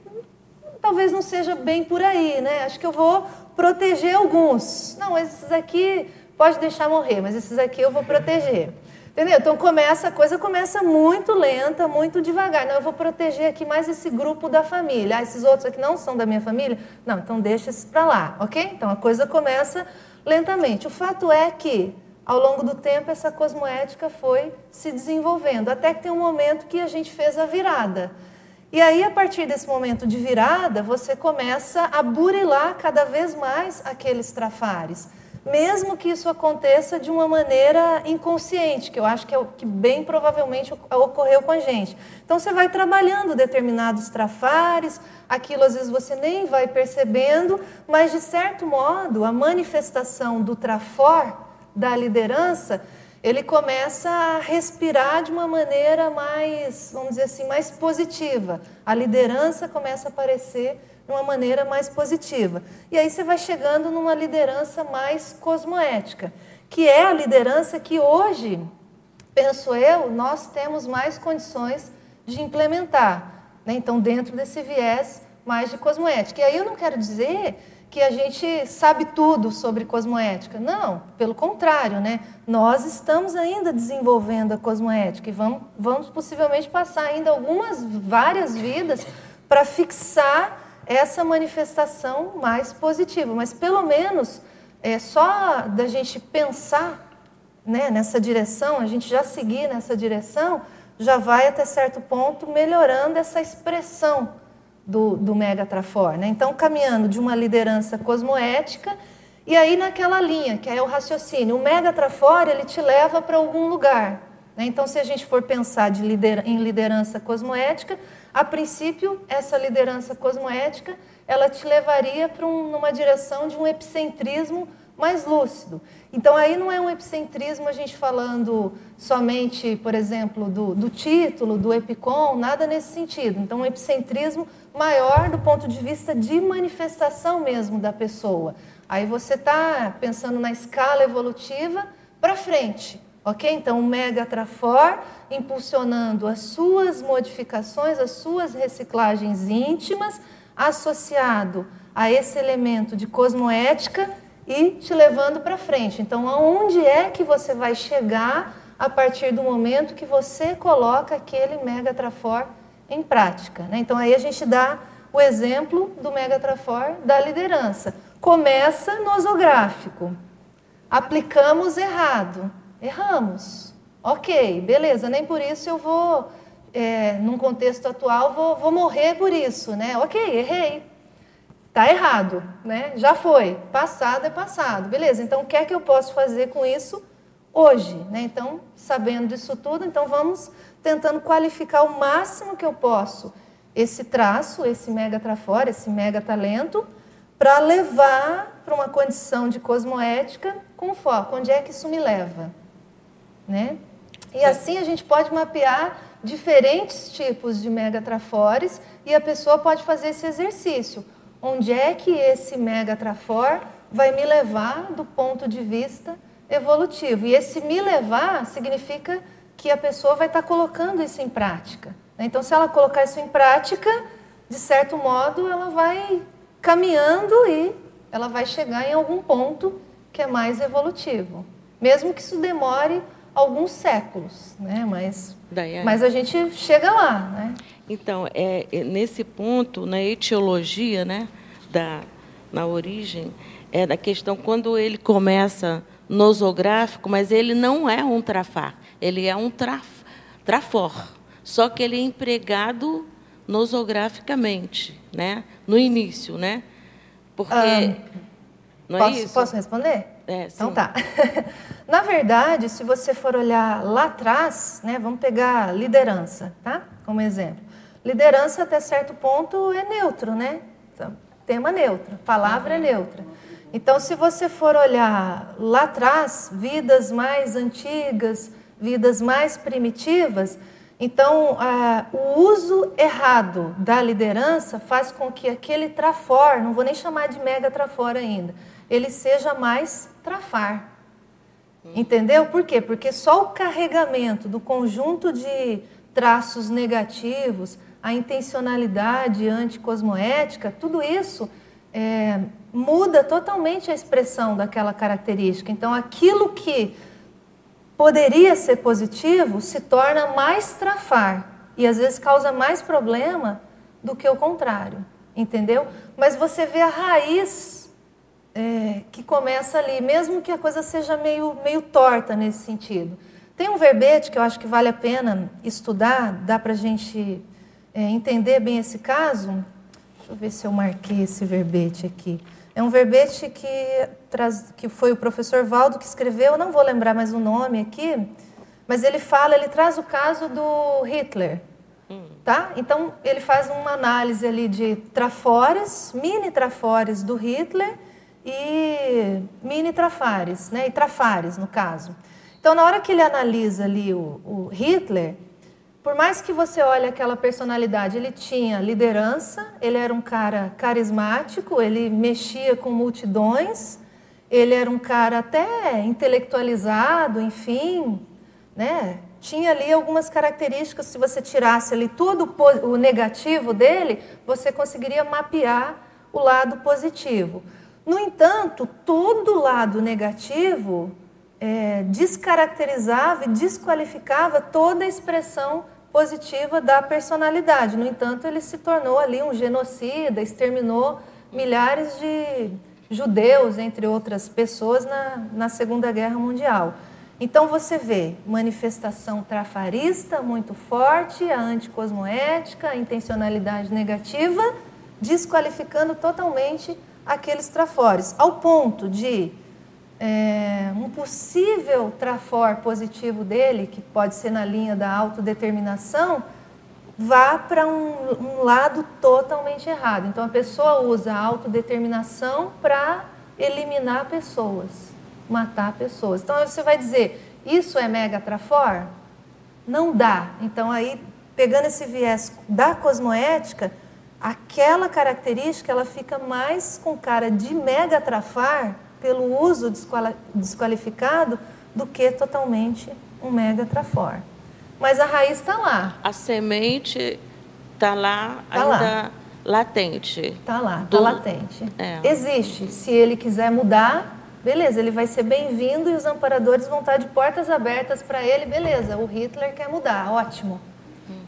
talvez não seja bem por aí, né? Acho que eu vou proteger alguns. Não, esses aqui pode deixar morrer, mas esses aqui eu vou proteger. Entendeu? Então começa, a coisa começa muito lenta, muito devagar. Não, eu vou proteger aqui mais esse grupo da família. Ah, esses outros aqui não são da minha família? Não, então deixa esses para lá, ok? Então a coisa começa lentamente. O fato é que, ao longo do tempo, essa cosmoética foi se desenvolvendo, até que tem um momento que a gente fez a virada. E aí, a partir desse momento de virada, você começa a burilar cada vez mais aqueles trafares mesmo que isso aconteça de uma maneira inconsciente, que eu acho que é o que bem provavelmente ocorreu com a gente. Então você vai trabalhando determinados trafares, aquilo às vezes você nem vai percebendo, mas de certo modo a manifestação do trafor da liderança, ele começa a respirar de uma maneira mais, vamos dizer assim, mais positiva. A liderança começa a aparecer de uma maneira mais positiva. E aí você vai chegando numa liderança mais cosmoética, que é a liderança que hoje, penso eu, nós temos mais condições de implementar. Né? Então, dentro desse viés mais de cosmoética. E aí eu não quero dizer que a gente sabe tudo sobre cosmoética. Não, pelo contrário, né? Nós estamos ainda desenvolvendo a cosmoética e vamos, vamos possivelmente passar ainda algumas, várias vidas para fixar essa manifestação mais positiva. Mas pelo menos é só da gente pensar né, nessa direção, a gente já seguir nessa direção, já vai até certo ponto melhorando essa expressão do, do Mega Trafor. Né? Então, caminhando de uma liderança cosmoética e aí naquela linha, que é o raciocínio. O Mega Trafor, ele te leva para algum lugar. Né? Então, se a gente for pensar de lider em liderança cosmoética, a princípio, essa liderança cosmoética, ela te levaria para um, uma direção de um epicentrismo mais lúcido. Então, aí não é um epicentrismo a gente falando somente, por exemplo, do, do título, do epicom, nada nesse sentido. Então, um epicentrismo maior do ponto de vista de manifestação mesmo da pessoa. Aí você está pensando na escala evolutiva para frente. Ok? Então, o Mega Trafor impulsionando as suas modificações, as suas reciclagens íntimas, associado a esse elemento de cosmoética e te levando para frente. Então, aonde é que você vai chegar a partir do momento que você coloca aquele mega trafor em prática? Né? Então, aí a gente dá o exemplo do mega trafor da liderança. Começa nosográfico. Aplicamos errado. Erramos. Ok, beleza, nem por isso eu vou, é, num contexto atual, vou, vou morrer por isso, né? Ok, errei. Tá errado, né? Já foi. Passado é passado. Beleza, então o que é que eu posso fazer com isso hoje? Né? Então, sabendo disso tudo, então vamos tentando qualificar o máximo que eu posso esse traço, esse mega trafora, esse mega talento, para levar para uma condição de cosmoética com foco. Onde é que isso me leva? Né? E assim a gente pode mapear diferentes tipos de megatrafores e a pessoa pode fazer esse exercício. Onde é que esse megatrafor vai me levar do ponto de vista evolutivo? E esse me levar significa que a pessoa vai estar colocando isso em prática. Né? Então, se ela colocar isso em prática, de certo modo, ela vai caminhando e ela vai chegar em algum ponto que é mais evolutivo. Mesmo que isso demore alguns séculos, né? mas, mas a gente chega lá. Né? Então, é, é, nesse ponto, na etiologia, né, da, na origem, é da questão quando ele começa nosográfico, mas ele não é um trafar, ele é um traf, trafor, só que ele é empregado nosograficamente, né, no início, né, porque ah, não é posso, é isso? Posso responder? É, então tá. Na verdade, se você for olhar lá atrás, né, vamos pegar liderança, tá? Como exemplo. Liderança até certo ponto é neutro, né? Então, tema neutro, palavra é neutra. Então, se você for olhar lá atrás, vidas mais antigas, vidas mais primitivas, então ah, o uso errado da liderança faz com que aquele trafor, não vou nem chamar de mega trafor ainda, ele seja mais trafar. Entendeu? Por quê? Porque só o carregamento do conjunto de traços negativos, a intencionalidade anticosmoética, tudo isso é, muda totalmente a expressão daquela característica. Então, aquilo que poderia ser positivo se torna mais trafar e às vezes causa mais problema do que o contrário, entendeu? Mas você vê a raiz é, que começa ali, mesmo que a coisa seja meio, meio torta nesse sentido. Tem um verbete que eu acho que vale a pena estudar, dá para a gente é, entender bem esse caso. Deixa eu ver se eu marquei esse verbete aqui. É um verbete que, traz, que foi o professor Valdo que escreveu, eu não vou lembrar mais o nome aqui, mas ele fala, ele traz o caso do Hitler. Tá? Então, ele faz uma análise ali de trafores, mini trafores do Hitler e mini trafares, né? e trafares, no caso. Então, na hora que ele analisa ali o, o Hitler, por mais que você olhe aquela personalidade, ele tinha liderança, ele era um cara carismático, ele mexia com multidões, ele era um cara até intelectualizado, enfim, né? Tinha ali algumas características, se você tirasse ali tudo o negativo dele, você conseguiria mapear o lado positivo. No entanto, todo lado negativo é, descaracterizava e desqualificava toda a expressão positiva da personalidade. No entanto, ele se tornou ali um genocida, exterminou milhares de judeus, entre outras pessoas, na, na Segunda Guerra Mundial. Então você vê manifestação trafarista muito forte, a anticosmoética, a intencionalidade negativa, desqualificando totalmente aqueles trafores, ao ponto de é, um possível trafor positivo dele, que pode ser na linha da autodeterminação, vá para um, um, lado totalmente errado. Então a pessoa usa a autodeterminação para eliminar pessoas, matar pessoas. Então você vai dizer, isso é mega trafor? Não dá. Então aí, pegando esse viés da cosmoética, aquela característica ela fica mais com cara de mega trafar pelo uso desqualificado do que totalmente um mega trafor. Mas a raiz está lá. A semente está lá, tá ainda lá. latente. Está lá, está Do- latente. É. Existe. Se ele quiser mudar, beleza, ele vai ser bem-vindo e os amparadores vão estar de portas abertas para ele, beleza. O Hitler quer mudar, ótimo.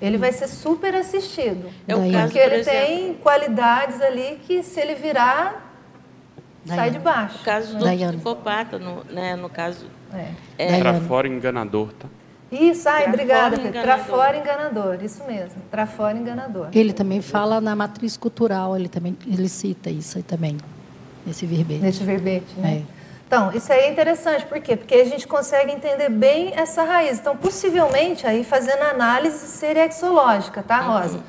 Ele vai ser super assistido. É o caso, Porque por ele exemplo, tem qualidades ali que se ele virar, sai Daiane. de baixo. o caso do Daiane. psicopata, no, né, no caso É. Daiane. Pra fora enganador, tá? Isso, ai, Pra obrigada, fora Pedro. Pra enganador. fora enganador, isso mesmo. Pra fora enganador. Ele também fala na matriz cultural, ele também ele cita isso aí também, esse verbete. Nesse verbete, né? É. Então, isso aí é interessante, por quê? Porque a gente consegue entender bem essa raiz. Então, possivelmente, aí fazendo análise serexológica, tá, Rosa?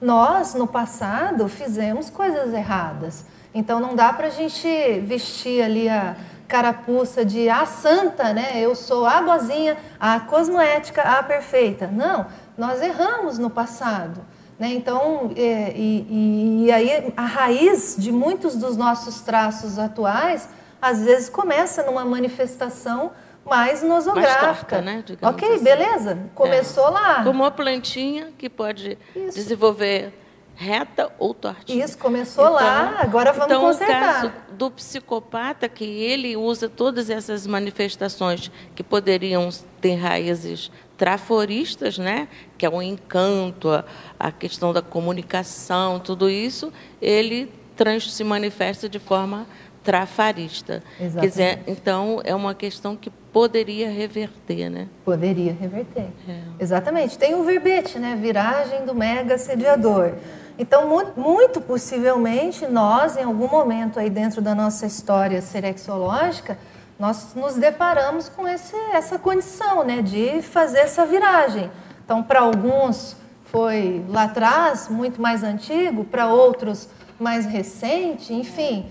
Nós, no passado, fizemos coisas erradas. Então, não dá pra gente vestir ali a carapuça de a santa, né? Eu sou a boazinha, a cosmoética, a perfeita. Não, nós erramos no passado. Né? Então, é, e, e- e aí a raiz de muitos dos nossos traços atuais, às vezes começa numa manifestação mais nosográfica. torta, né? Digamos ok, assim. beleza. Começou lá. como uma plantinha que pode Isso. desenvolver reta ou tortinha. Isso, começou lá, agora vamos então, consertar. o caso do psicopata, que ele usa todas essas manifestações que poderiam ter raízes traforistas, né? que é o encanto, a, a questão da comunicação, tudo isso, ele trans, se manifesta de forma trafarista. Quer dizer, Exatamente. então, é uma questão que poderia reverter, né? Poderia reverter. É. Exatamente. Tem o verbete, né? Viragem do mega assediador. Então, mu- muito possivelmente, nós, em algum momento aí dentro da nossa história serexológica, nós nos deparamos com esse, essa condição, né? De fazer essa viragem. Então, para alguns foi lá atrás, muito mais antigo, para outros mais recente, enfim,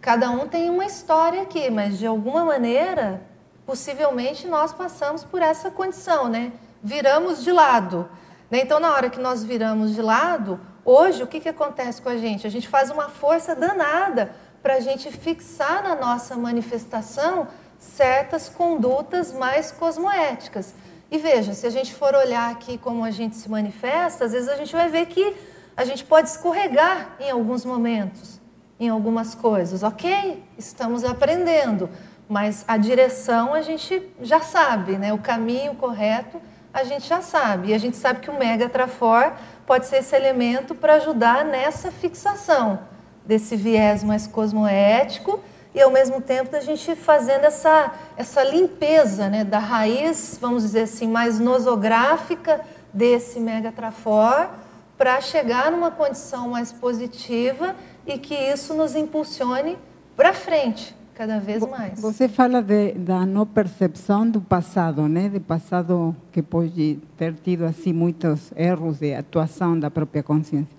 cada um tem uma história aqui, mas de alguma maneira, possivelmente nós passamos por essa condição, né? Viramos de lado. né? Então, na hora que nós viramos de lado, hoje o que, que acontece com a gente? A gente faz uma força danada para a gente fixar na nossa manifestação certas condutas mais cosmoéticas. E veja, se a gente for olhar aqui como a gente se manifesta, às vezes a gente vai ver que a gente pode escorregar em alguns momentos, em algumas coisas. Ok, estamos aprendendo, mas a direção a gente já sabe, né? o caminho correto a gente já sabe. E a gente sabe que o Mega Trafor pode ser esse elemento para ajudar nessa fixação desse viés mais cosmoético e ao mesmo tempo a gente fazendo essa, essa limpeza né, da raiz, vamos dizer assim, mais nosográfica desse megatrafor para chegar numa condição mais positiva e que isso nos impulsione para frente cada vez mais. Você fala de, da não percepção do passado, né? De passado que pode ter tido assim muitos erros de atuação da própria consciência.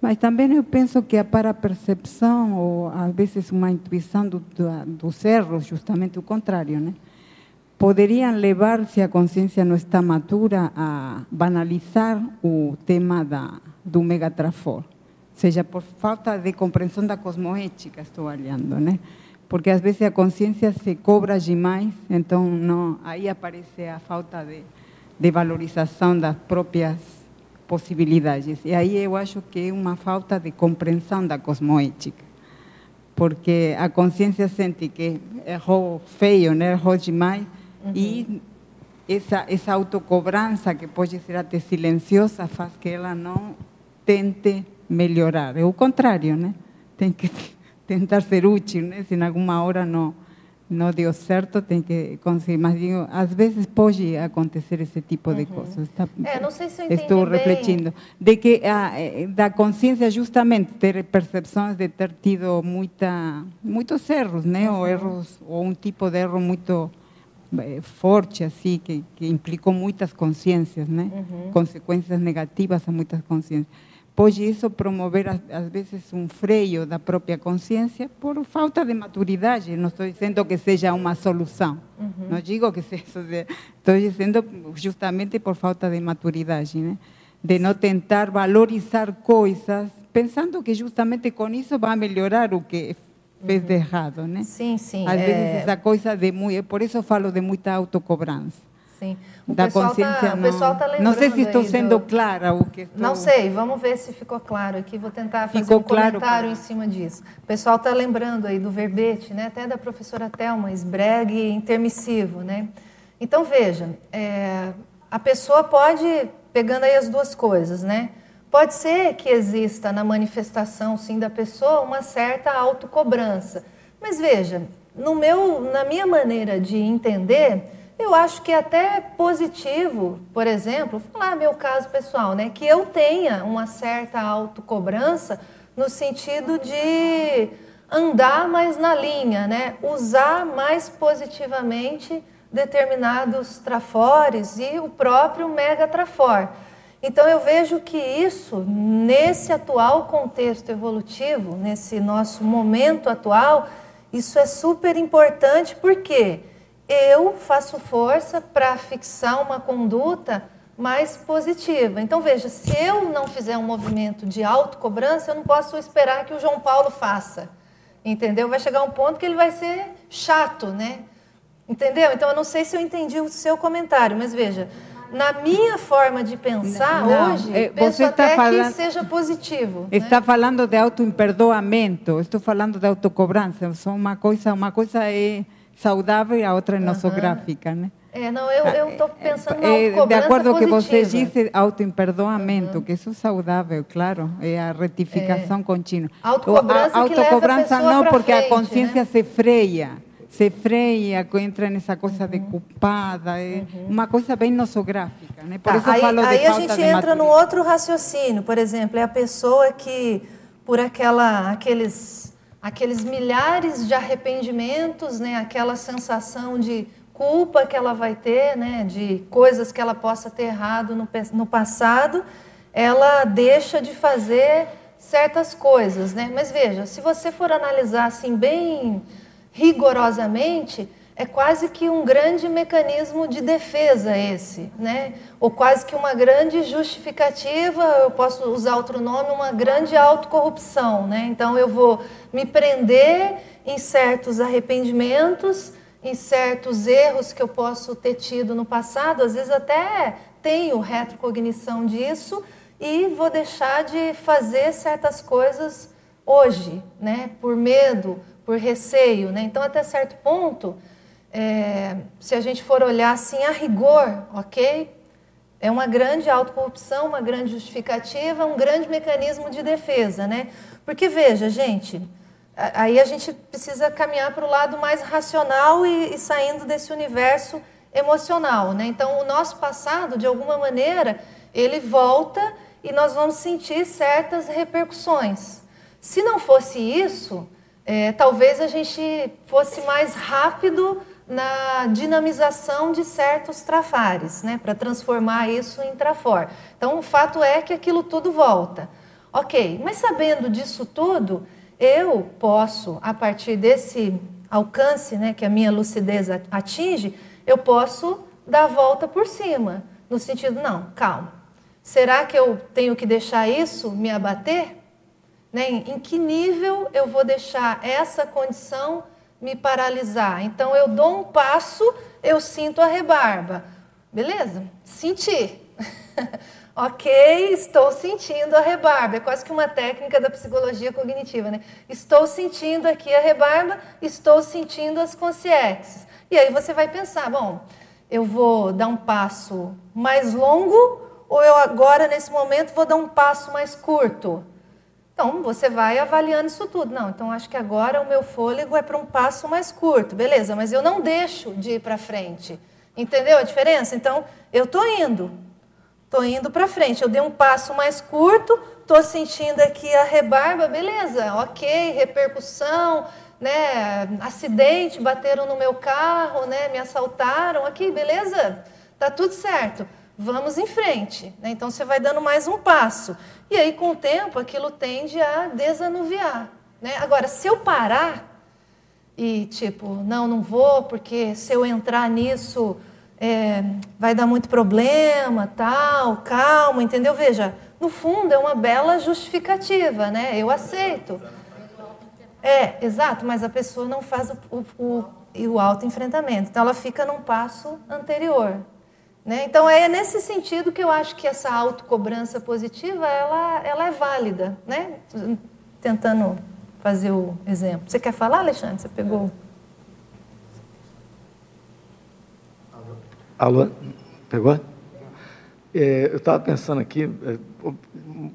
Mas também eu penso que a para percepção ou às vezes uma intuição do, do, dos erros, justamente o contrário, né? Poderiam levar, se a consciência não está madura, a banalizar o tema da, do megatrafor. Seja por falta de compreensão da cosmoética, estou olhando, né? Porque às vezes a consciência se cobra demais, então não, aí aparece a falta de, de valorização das próprias possibilidades. E aí eu acho que é uma falta de compreensão da cosmoética. Porque a consciência sente que errou feio, né? errou demais, e essa, essa autocobrança, que pode ser até silenciosa, faz que ela não tente melhorar. É o contrário, né? Tem que tentar ser útil, né? Se em alguma hora não não deu certo, tem que conseguir. Mas digo, às vezes pode acontecer esse tipo de coisas. Está- É, não sei se eu entendi Estou bem. refletindo de que a, eh, da consciência justamente ter percepções de ter tido muita muitos erros, né? Ou erros ou um tipo de erro muito eh, forte assim que, que implicou muitas consciências, né? Consequências negativas a muitas consciências. Pode isso promover às- vezes um freio da própria consciência por falta de maturidade. Não estou dizendo que seja uma solução. Não digo que seja. Estou dizendo justamente por falta de maturidade, né? De não tentar valorizar coisas, pensando que justamente com isso vai melhorar o que fez de errado, né? Sim, sim. Às é, vezes essa coisa de muito, por isso falo de muita autocobrança. Sim. O da pessoal consciência tá, o não. pessoal tá não sei se lembrando estou sendo do- clara o que estou... Não sei, vamos ver se ficou claro aqui. Vou tentar fazer Ficou um claro, comentário em cima disso. O pessoal está lembrando aí do verbete, né? até da professora Thelma, esbregue intermissivo. Né? Então, veja, é, a pessoa pode, pegando aí as duas coisas, né? pode ser que exista na manifestação, sim, da pessoa uma certa autocobrança. Mas veja, no meu, na minha maneira de entender, eu acho que é até positivo, por exemplo, falar meu caso pessoal, né, que eu tenha uma certa autocobrança no sentido de andar mais na linha, né, usar mais positivamente determinados trafores e o próprio mega trafor. Então eu vejo que isso, nesse atual contexto evolutivo, nesse nosso momento atual, isso é super importante. Porque eu faço força para fixar uma conduta mais positiva. Então veja, se eu não fizer um movimento de autocobrança, eu não posso esperar que o João Paulo faça. Entendeu? Vai chegar um ponto que ele vai ser chato, né? Entendeu? Então eu não sei se eu entendi o seu comentário, mas veja, na minha forma de pensar Não, hoje, eh, penso você está até falando- que seja positivo. né? Está falando de autoimperdoamento, estou falando de autocobrança. São uma coisa, uma coisa é saudável e a outra é nosográfica, né? É, não, eu estou pensando na É, de acordo com o que você disse, autoimperdoamento, que isso é saudável, claro, é a retificação contínua. Autocobrança A- a autocobrança pessoa não, porque frente, a consciência né? se freia, se freia, entra nessa coisa de culpada, é uma coisa bem nosográfica, né? Por Tá, isso aí falo de aí a falta gente de entra num outro raciocínio, por exemplo, é a pessoa que, por aquela, aqueles, aqueles milhares de arrependimentos, né, aquela sensação de culpa que ela vai ter, né, de coisas que ela possa ter errado no, no passado, ela deixa de fazer certas coisas, né? Mas veja, se você for analisar assim bem rigorosamente, é quase que um grande mecanismo de defesa esse, né? Ou quase que uma grande justificativa, eu posso usar outro nome, uma grande autocorrupção, né? Então eu vou me prender em certos arrependimentos, em certos erros que eu posso ter tido no passado, às vezes até tenho retrocognição disso e vou deixar de fazer certas coisas hoje, né? Por medo, por receio, né? Então até certo ponto, é, se a gente for olhar assim a rigor, ok? É uma grande autocorrupção, uma grande justificativa, um grande mecanismo de defesa, né? Porque veja, gente, aí a gente precisa caminhar para o lado mais racional e, e saindo desse universo emocional, né? Então, o nosso passado, de alguma maneira, ele volta e nós vamos sentir certas repercussões. Se não fosse isso, é, talvez a gente fosse mais rápido na dinamização de certos trafares, né, para transformar isso em trafor. Então, o fato é que aquilo tudo volta. Ok, mas sabendo disso tudo, eu posso, a partir desse alcance né, que a minha lucidez atinge, eu posso dar a volta por cima, no sentido, não, calma, será que eu tenho que deixar isso me abater? Né? Em que nível eu vou deixar essa condição me paralisar? Então eu dou um passo, eu sinto a rebarba. Beleza? Senti. ok, estou sentindo a rebarba. É quase que uma técnica da psicologia cognitiva, né? Estou sentindo aqui a rebarba, estou sentindo as consciências. E aí você vai pensar, bom, eu vou dar um passo mais longo ou eu agora, nesse momento, vou dar um passo mais curto? Então, você vai avaliando isso tudo. Não, então acho que agora o meu fôlego é para um passo mais curto. Beleza, mas eu não deixo de ir para frente. Entendeu a diferença? Então, eu estou indo. Estou indo para frente. Eu dei um passo mais curto, estou sentindo aqui a rebarba, beleza, ok, repercussão, né? Acidente, bateram no meu carro, né? Me assaltaram aqui, beleza? Tá tudo certo. Vamos em frente. Né? Então você vai dando mais um passo. E aí, com o tempo, aquilo tende a desanuviar. Né? Agora, se eu parar e tipo, não, não vou, porque se eu entrar nisso é, vai dar muito problema, tal, calma, entendeu? Veja, no fundo é uma bela justificativa, né? Eu aceito. É, exato, mas a pessoa não faz o, o, o, o autoenfrentamento. Então ela fica num passo anterior. Né? Então é nesse sentido que eu acho que essa autocobrança positiva ela, ela é válida, né? Tentando fazer o exemplo. Você quer falar, Alexandre? Você pegou? Alô? Pegou? É, eu estava pensando aqui, é,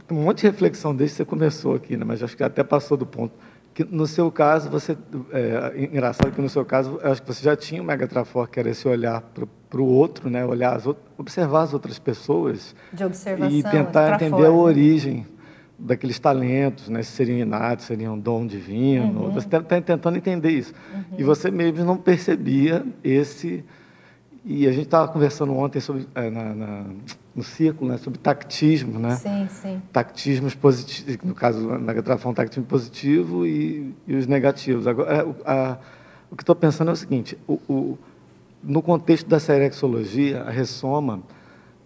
um monte de reflexão desde que você começou aqui, né? mas acho que até passou do ponto. Que no seu caso, você. É, engraçado que no seu caso, acho que você já tinha o Megatrafor, que era esse olhar para o outro, né? olhar as, observar as outras pessoas. De observação. E tentar entender a origem daqueles talentos, né? se seriam inatos, seriam um dom divino. Uhum. Você está tentando entender isso. Uhum. E você mesmo não percebia esse. E a gente estava conversando ontem sobre, é, na, na no círculo, né, sobre tactismo, né? Sim, sim. Tactismos positivos, no caso, na um tactismo positivo e, e os negativos. Agora, é, a, o que estou pensando é o seguinte: o, o, no contexto da serexologia, a ressoma,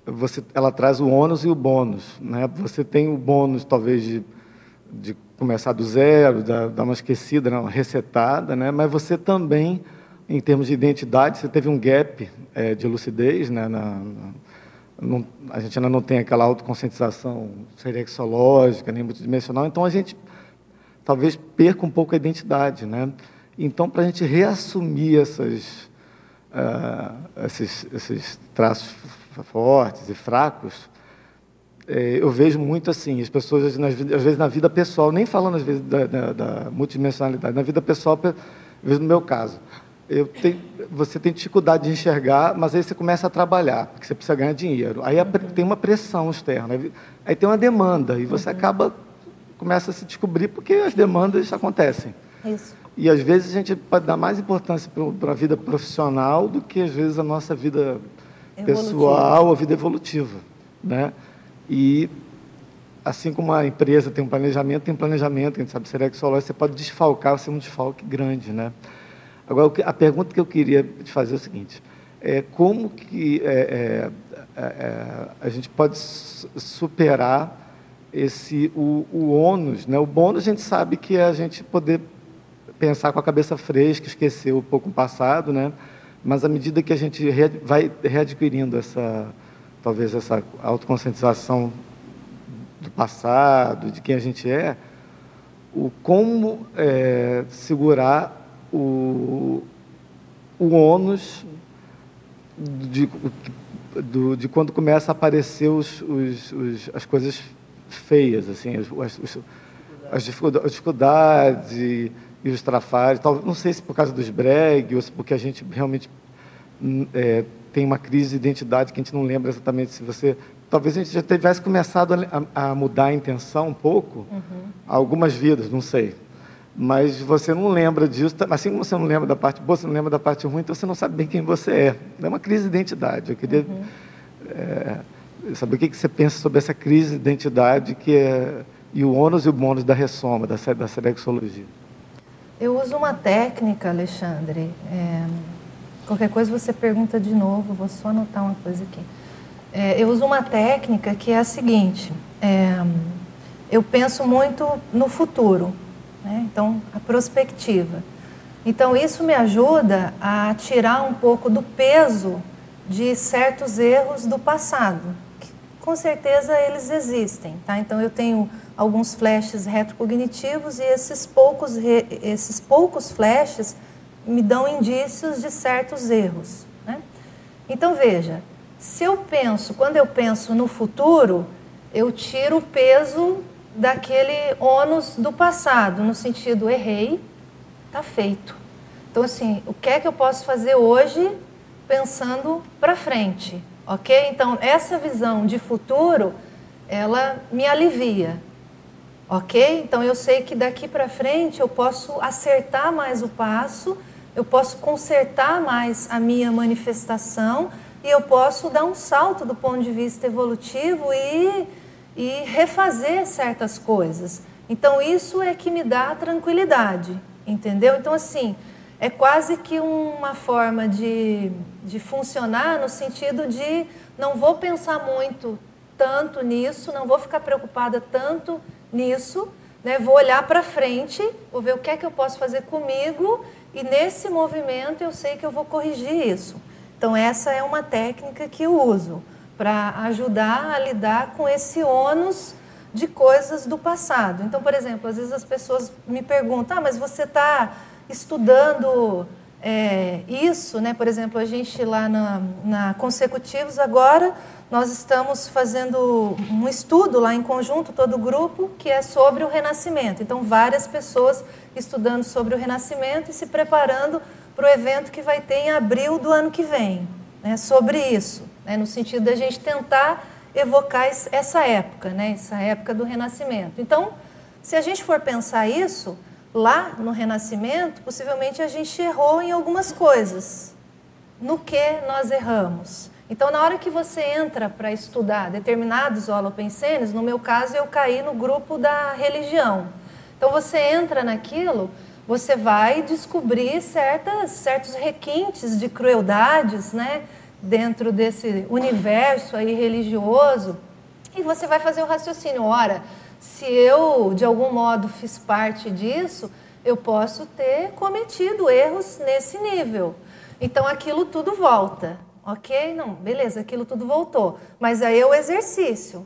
você, ela traz o ônus e o bônus. Né? Você tem o bônus, talvez, de, de começar do zero, dar, dar uma esquecida, né? uma resetada, né? mas você também, em termos de identidade, você teve um gap é, de lucidez né? na, na não, a gente ainda não tem aquela autoconscientização serexológica, nem multidimensional, então a gente talvez perca um pouco a identidade. Né? Então, para a gente reassumir essas, uh, esses, esses traços fortes e fracos, é, eu vejo muito assim, as pessoas, às vezes na vida pessoal, nem falando às vezes da, da, da multidimensionalidade, na vida pessoal, às vezes no meu caso, tenho, você tem dificuldade de enxergar, mas aí você começa a trabalhar, porque você precisa ganhar dinheiro. Aí tem uma pressão externa, aí tem uma demanda, e você acaba, começa a se descobrir porque as demandas acontecem. Isso. E às vezes a gente pode dar mais importância para a vida profissional do que às vezes a nossa vida pessoal, a vida evolutiva. Né? E assim como a empresa tem um planejamento, tem um planejamento, a gente sabe, será que você pode desfalcar, ser um desfalque grande. Né? Agora, a pergunta que eu queria te fazer é o seguinte: é, como que é, é, é a gente pode superar esse o, o ônus? Né? O bônus a gente sabe que é a gente poder pensar com a cabeça fresca, esquecer um pouco o passado, né? Mas à medida que a gente vai readquirindo essa, talvez essa autoconscientização do passado, de quem a gente é, o como é, segurar o, o ônus de, do, de quando começa a aparecer os, os, os, as coisas feias, assim, as, as, as dificuldades e, e os trafares. Tal. Não sei se por causa dos bregs ou se porque a gente realmente hum, é, tem uma crise de identidade que a gente não lembra exatamente se você. Talvez a gente já tivesse começado a, a mudar a intenção um pouco, uhum. algumas vidas, não sei mas você não lembra disso, tá, assim como você não lembra da parte boa, você não lembra da parte ruim, então você não sabe bem quem você é. É uma crise de identidade. Eu queria uhum. é, saber o que você pensa sobre essa crise de identidade que é, e o ônus e o bônus da ressoma, da, da serexologia. Eu uso uma técnica, Alexandre. É, qualquer coisa você pergunta de novo, vou só anotar uma coisa aqui. É, eu uso uma técnica que é a seguinte: eu penso muito no futuro. Né? Então, a prospectiva. Então, isso me ajuda a tirar um pouco do peso de certos erros do passado. com certeza eles existem, tá? Então, eu tenho alguns flashes retrocognitivos e esses poucos, esses poucos flashes me dão indícios de certos erros. Né? Então, veja, se eu penso, quando eu penso no futuro, eu tiro o peso daquele ônus do passado, no sentido errei, está feito. Então, assim, o que é que eu posso fazer hoje pensando para frente, ok? Então, essa visão de futuro, ela me alivia, ok? Então, eu sei que daqui para frente eu posso acertar mais o passo, eu posso consertar mais a minha manifestação e eu posso dar um salto do ponto de vista evolutivo e e refazer certas coisas. Então, isso é que me dá tranquilidade, entendeu? Então, assim, é quase que uma forma de, de funcionar no sentido de não vou pensar muito tanto nisso, não vou ficar preocupada tanto nisso, né? vou olhar para frente, vou ver o que é que eu posso fazer comigo e nesse movimento eu sei que eu vou corrigir isso. Então, essa é uma técnica que eu uso para ajudar a lidar com esse ônus de coisas do passado. Então, por exemplo, às vezes as pessoas me perguntam: ah, mas você está estudando é, isso, né? Por exemplo, a gente lá na, na Consecutivos agora nós estamos fazendo um estudo lá em conjunto, todo o grupo, que é sobre o Renascimento. Então, várias pessoas estudando sobre o Renascimento e se preparando para o evento que vai ter em abril do ano que vem, né? Sobre isso, né? no sentido da gente tentar evocar essa época, né? Essa época do Renascimento. Então, se a gente for pensar isso lá no Renascimento, possivelmente a gente errou em algumas coisas. No que nós erramos? Então, na hora que você entra para estudar determinados holopensenes, no meu caso, eu caí no grupo da religião. Então, você entra naquilo, você vai descobrir certas, certos requintes de crueldades, né? Dentro desse universo aí religioso. E você vai fazer o raciocínio. Ora, se eu, de algum modo, fiz parte disso, eu posso ter cometido erros nesse nível. Então aquilo tudo volta, ok? Não, beleza, aquilo tudo voltou. Mas aí é o exercício.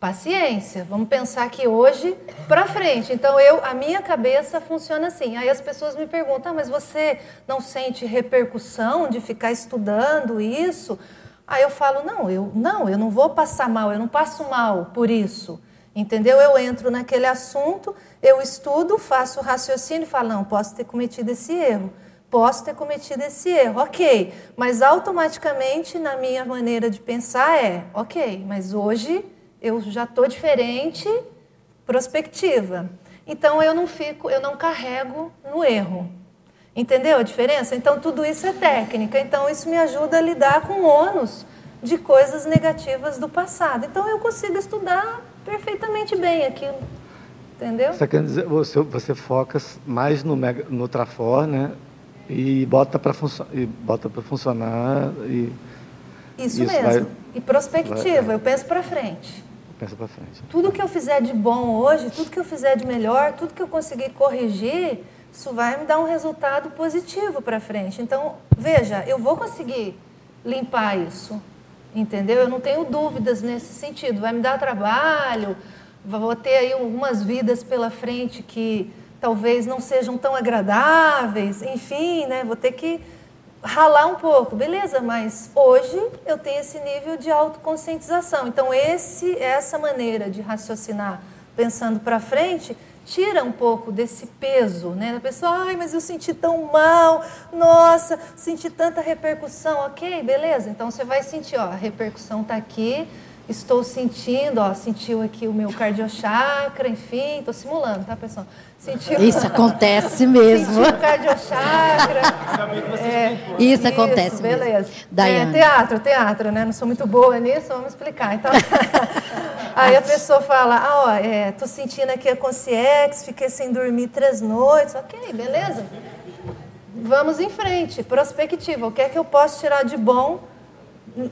Paciência. Vamos pensar que hoje para frente. Então eu, a minha cabeça funciona assim. Aí as pessoas me perguntam: ah, mas você não sente repercussão de ficar estudando isso? Aí eu falo: não, eu não, eu não vou passar mal. Eu não passo mal por isso. Entendeu? Eu entro naquele assunto, eu estudo, faço raciocínio e falo, não, posso ter cometido esse erro. Posso ter cometido esse erro, ok. Mas automaticamente, na minha maneira de pensar, é, ok, mas hoje eu já estou diferente, prospectiva. Então eu não fico, eu não carrego no erro. Entendeu a diferença? Então tudo isso é técnica. Então isso me ajuda a lidar com ônus de coisas negativas do passado. Então eu consigo estudar perfeitamente bem aquilo. Entendeu? Você quer dizer, você, você foca mais no, mega, no Trafor, né? E bota para bota para funcionar e isso, isso mesmo. Vai, e prospectiva, vai, eu penso para frente. Pensa para frente. Tudo que eu fizer de bom hoje, tudo que eu fizer de melhor, tudo que eu conseguir corrigir, isso vai me dar um resultado positivo para frente. Então, veja, eu vou conseguir limpar isso. Entendeu? Eu não tenho dúvidas nesse sentido. Vai me dar trabalho, vou ter aí algumas vidas pela frente que talvez não sejam tão agradáveis, enfim, né? Vou ter que ralar um pouco, beleza? Mas hoje eu tenho esse nível de autoconscientização. Então esse essa maneira de raciocinar pensando para frente tira um pouco desse peso, né? Da pessoa, ai, mas eu senti tão mal, nossa, senti tanta repercussão. Ok, beleza. Então você vai sentir, ó, a repercussão está aqui, estou sentindo, ó, sentiu aqui o meu cardiochakra, enfim, estou simulando, tá, pessoal? Sentiu, isso acontece mesmo. Sentiu o cardiochakra. é, isso, isso acontece beleza. Mesmo. É, teatro, teatro, né? Não sou muito boa nisso, vamos explicar. Então, aí a pessoa fala, ah, ó, é, tô sentindo aqui a consciência, fiquei sem dormir três noites. Ok, beleza. Vamos em frente, prospectiva. O que é que eu posso tirar de bom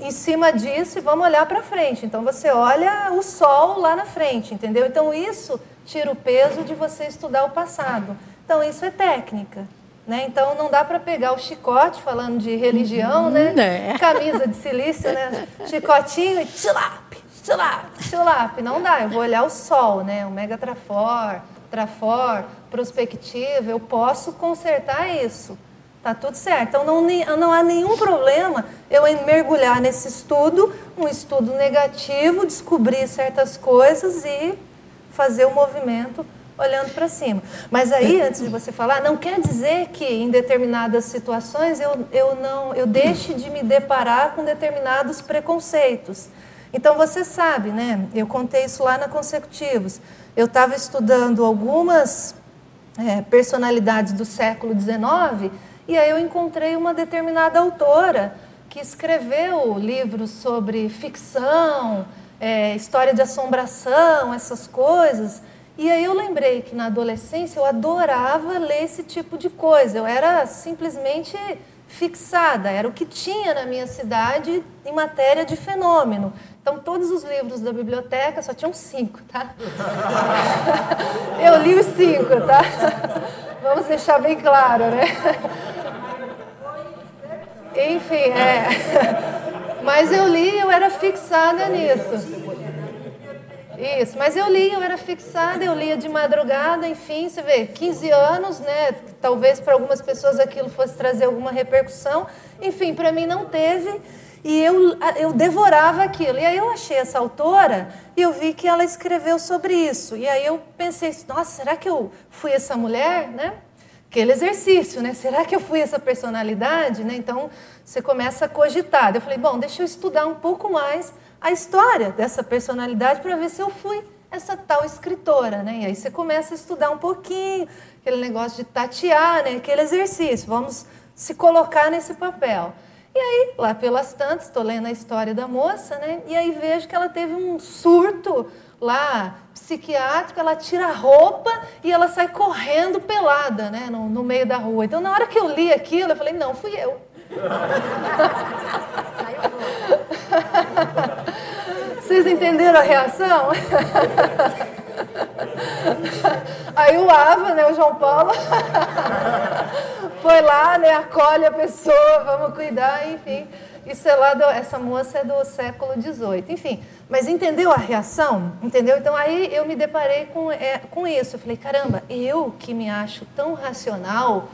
em cima disso e vamos olhar para frente. Então você olha o sol lá na frente, entendeu? Então isso tira o peso de você estudar o passado. Então isso é técnica. Né? Então não dá para pegar o chicote, falando de religião, né? É. Camisa de silício, né? Chicotinho e tilap, tilap, tilap. Não dá, eu vou olhar o sol, né? O mega trafor, trafor, prospectiva, eu posso consertar isso. Tá tudo certo. Então não, não há nenhum problema eu mergulhar nesse estudo, um estudo negativo, descobrir certas coisas e fazer o movimento olhando para cima. Mas aí, antes de você falar, não quer dizer que em determinadas situações eu, eu não eu deixe de me deparar com determinados preconceitos. Então você sabe, né? Eu contei isso lá na Consecutivos. Eu estava estudando algumas é, personalidades do século XIX e aí eu encontrei uma determinada autora que escreveu livros sobre ficção, é, história de assombração, essas coisas. E aí eu lembrei que na adolescência eu adorava ler esse tipo de coisa. Eu era simplesmente fixada, era o que tinha na minha cidade em matéria de fenômeno. Então, todos os livros da biblioteca só tinham cinco, tá? Eu li os cinco, tá? Vamos deixar bem claro, né? Enfim, é. Mas eu li, eu era fixada nisso. Isso, mas eu li, eu era fixada, eu lia de madrugada, enfim, você vê, 15 anos, né? Talvez para algumas pessoas aquilo fosse trazer alguma repercussão. Enfim, para mim não teve. E eu, eu devorava aquilo. E aí eu achei essa autora e eu vi que ela escreveu sobre isso. E aí eu pensei, nossa, será que eu fui essa mulher, né? Aquele exercício, né? Será que eu fui essa personalidade, né? Então você começa a cogitar. Eu falei, bom, deixa eu estudar um pouco mais a história dessa personalidade para ver se eu fui essa tal escritora, né? E aí você começa a estudar um pouquinho, aquele negócio de tatear, né? Aquele exercício, vamos se colocar nesse papel. E aí, lá pelas tantas, estou lendo a história da moça, né? E aí vejo que ela teve um surto lá psiquiátrico, ela tira a roupa e ela sai correndo pelada, né? No, no meio da rua. Então, na hora que eu li aquilo, eu falei, não, fui eu. Vocês entenderam a reação? Aí o Ava, né, o João Paulo, foi lá, né, acolhe a pessoa, vamos cuidar, enfim. Isso é lá, do, essa moça é do século XVIII, enfim. Mas entendeu a reação? Entendeu? Então aí eu me deparei com, é, com isso. Eu falei, caramba, eu que me acho tão racional,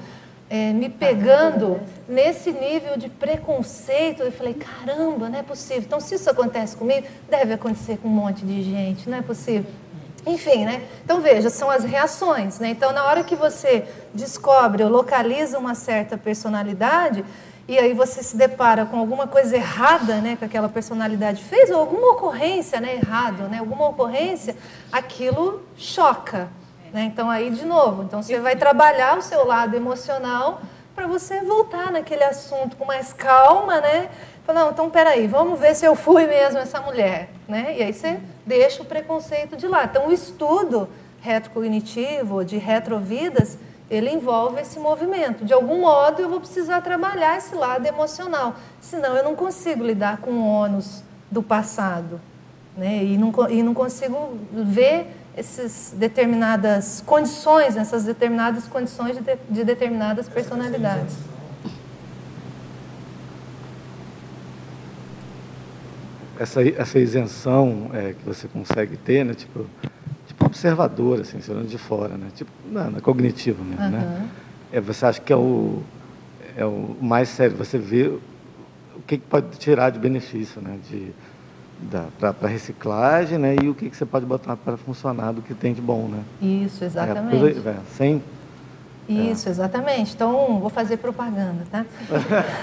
é, me pegando nesse nível de preconceito. Eu falei, caramba, não é possível. Então, se isso acontece comigo, deve acontecer com um monte de gente, não é possível. Enfim, né? Então veja, são as reações, né? Então na hora que você descobre ou localiza uma certa personalidade e aí você se depara com alguma coisa errada, né, que aquela personalidade fez ou alguma ocorrência, né, errado, né, alguma ocorrência, aquilo choca, né? Então aí de novo, então você vai trabalhar o seu lado emocional para você voltar naquele assunto com mais calma, né? Falar, então peraí, vamos ver se eu fui mesmo essa mulher, né? E aí você deixa o preconceito de lado. Então o estudo retrocognitivo, de retrovidas, ele envolve esse movimento. De algum modo eu vou precisar trabalhar esse lado emocional, senão eu não consigo lidar com o ônus do passado, né? E não, e não consigo ver essas determinadas condições, essas determinadas condições de, de, de determinadas personalidades. Essa, essa isenção é, que você consegue ter, né, tipo, tipo observador, assim, olhando de fora, né, tipo, na, na cognitiva mesmo, uhum. né? É, você acha que é o, é o mais sério, você vê o que, que pode tirar de benefício, né, de, para reciclagem, né? E o que, que você pode botar para funcionar do que tem de bom, né? Isso, exatamente. É, sem isso, exatamente. Então, vou fazer propaganda, tá?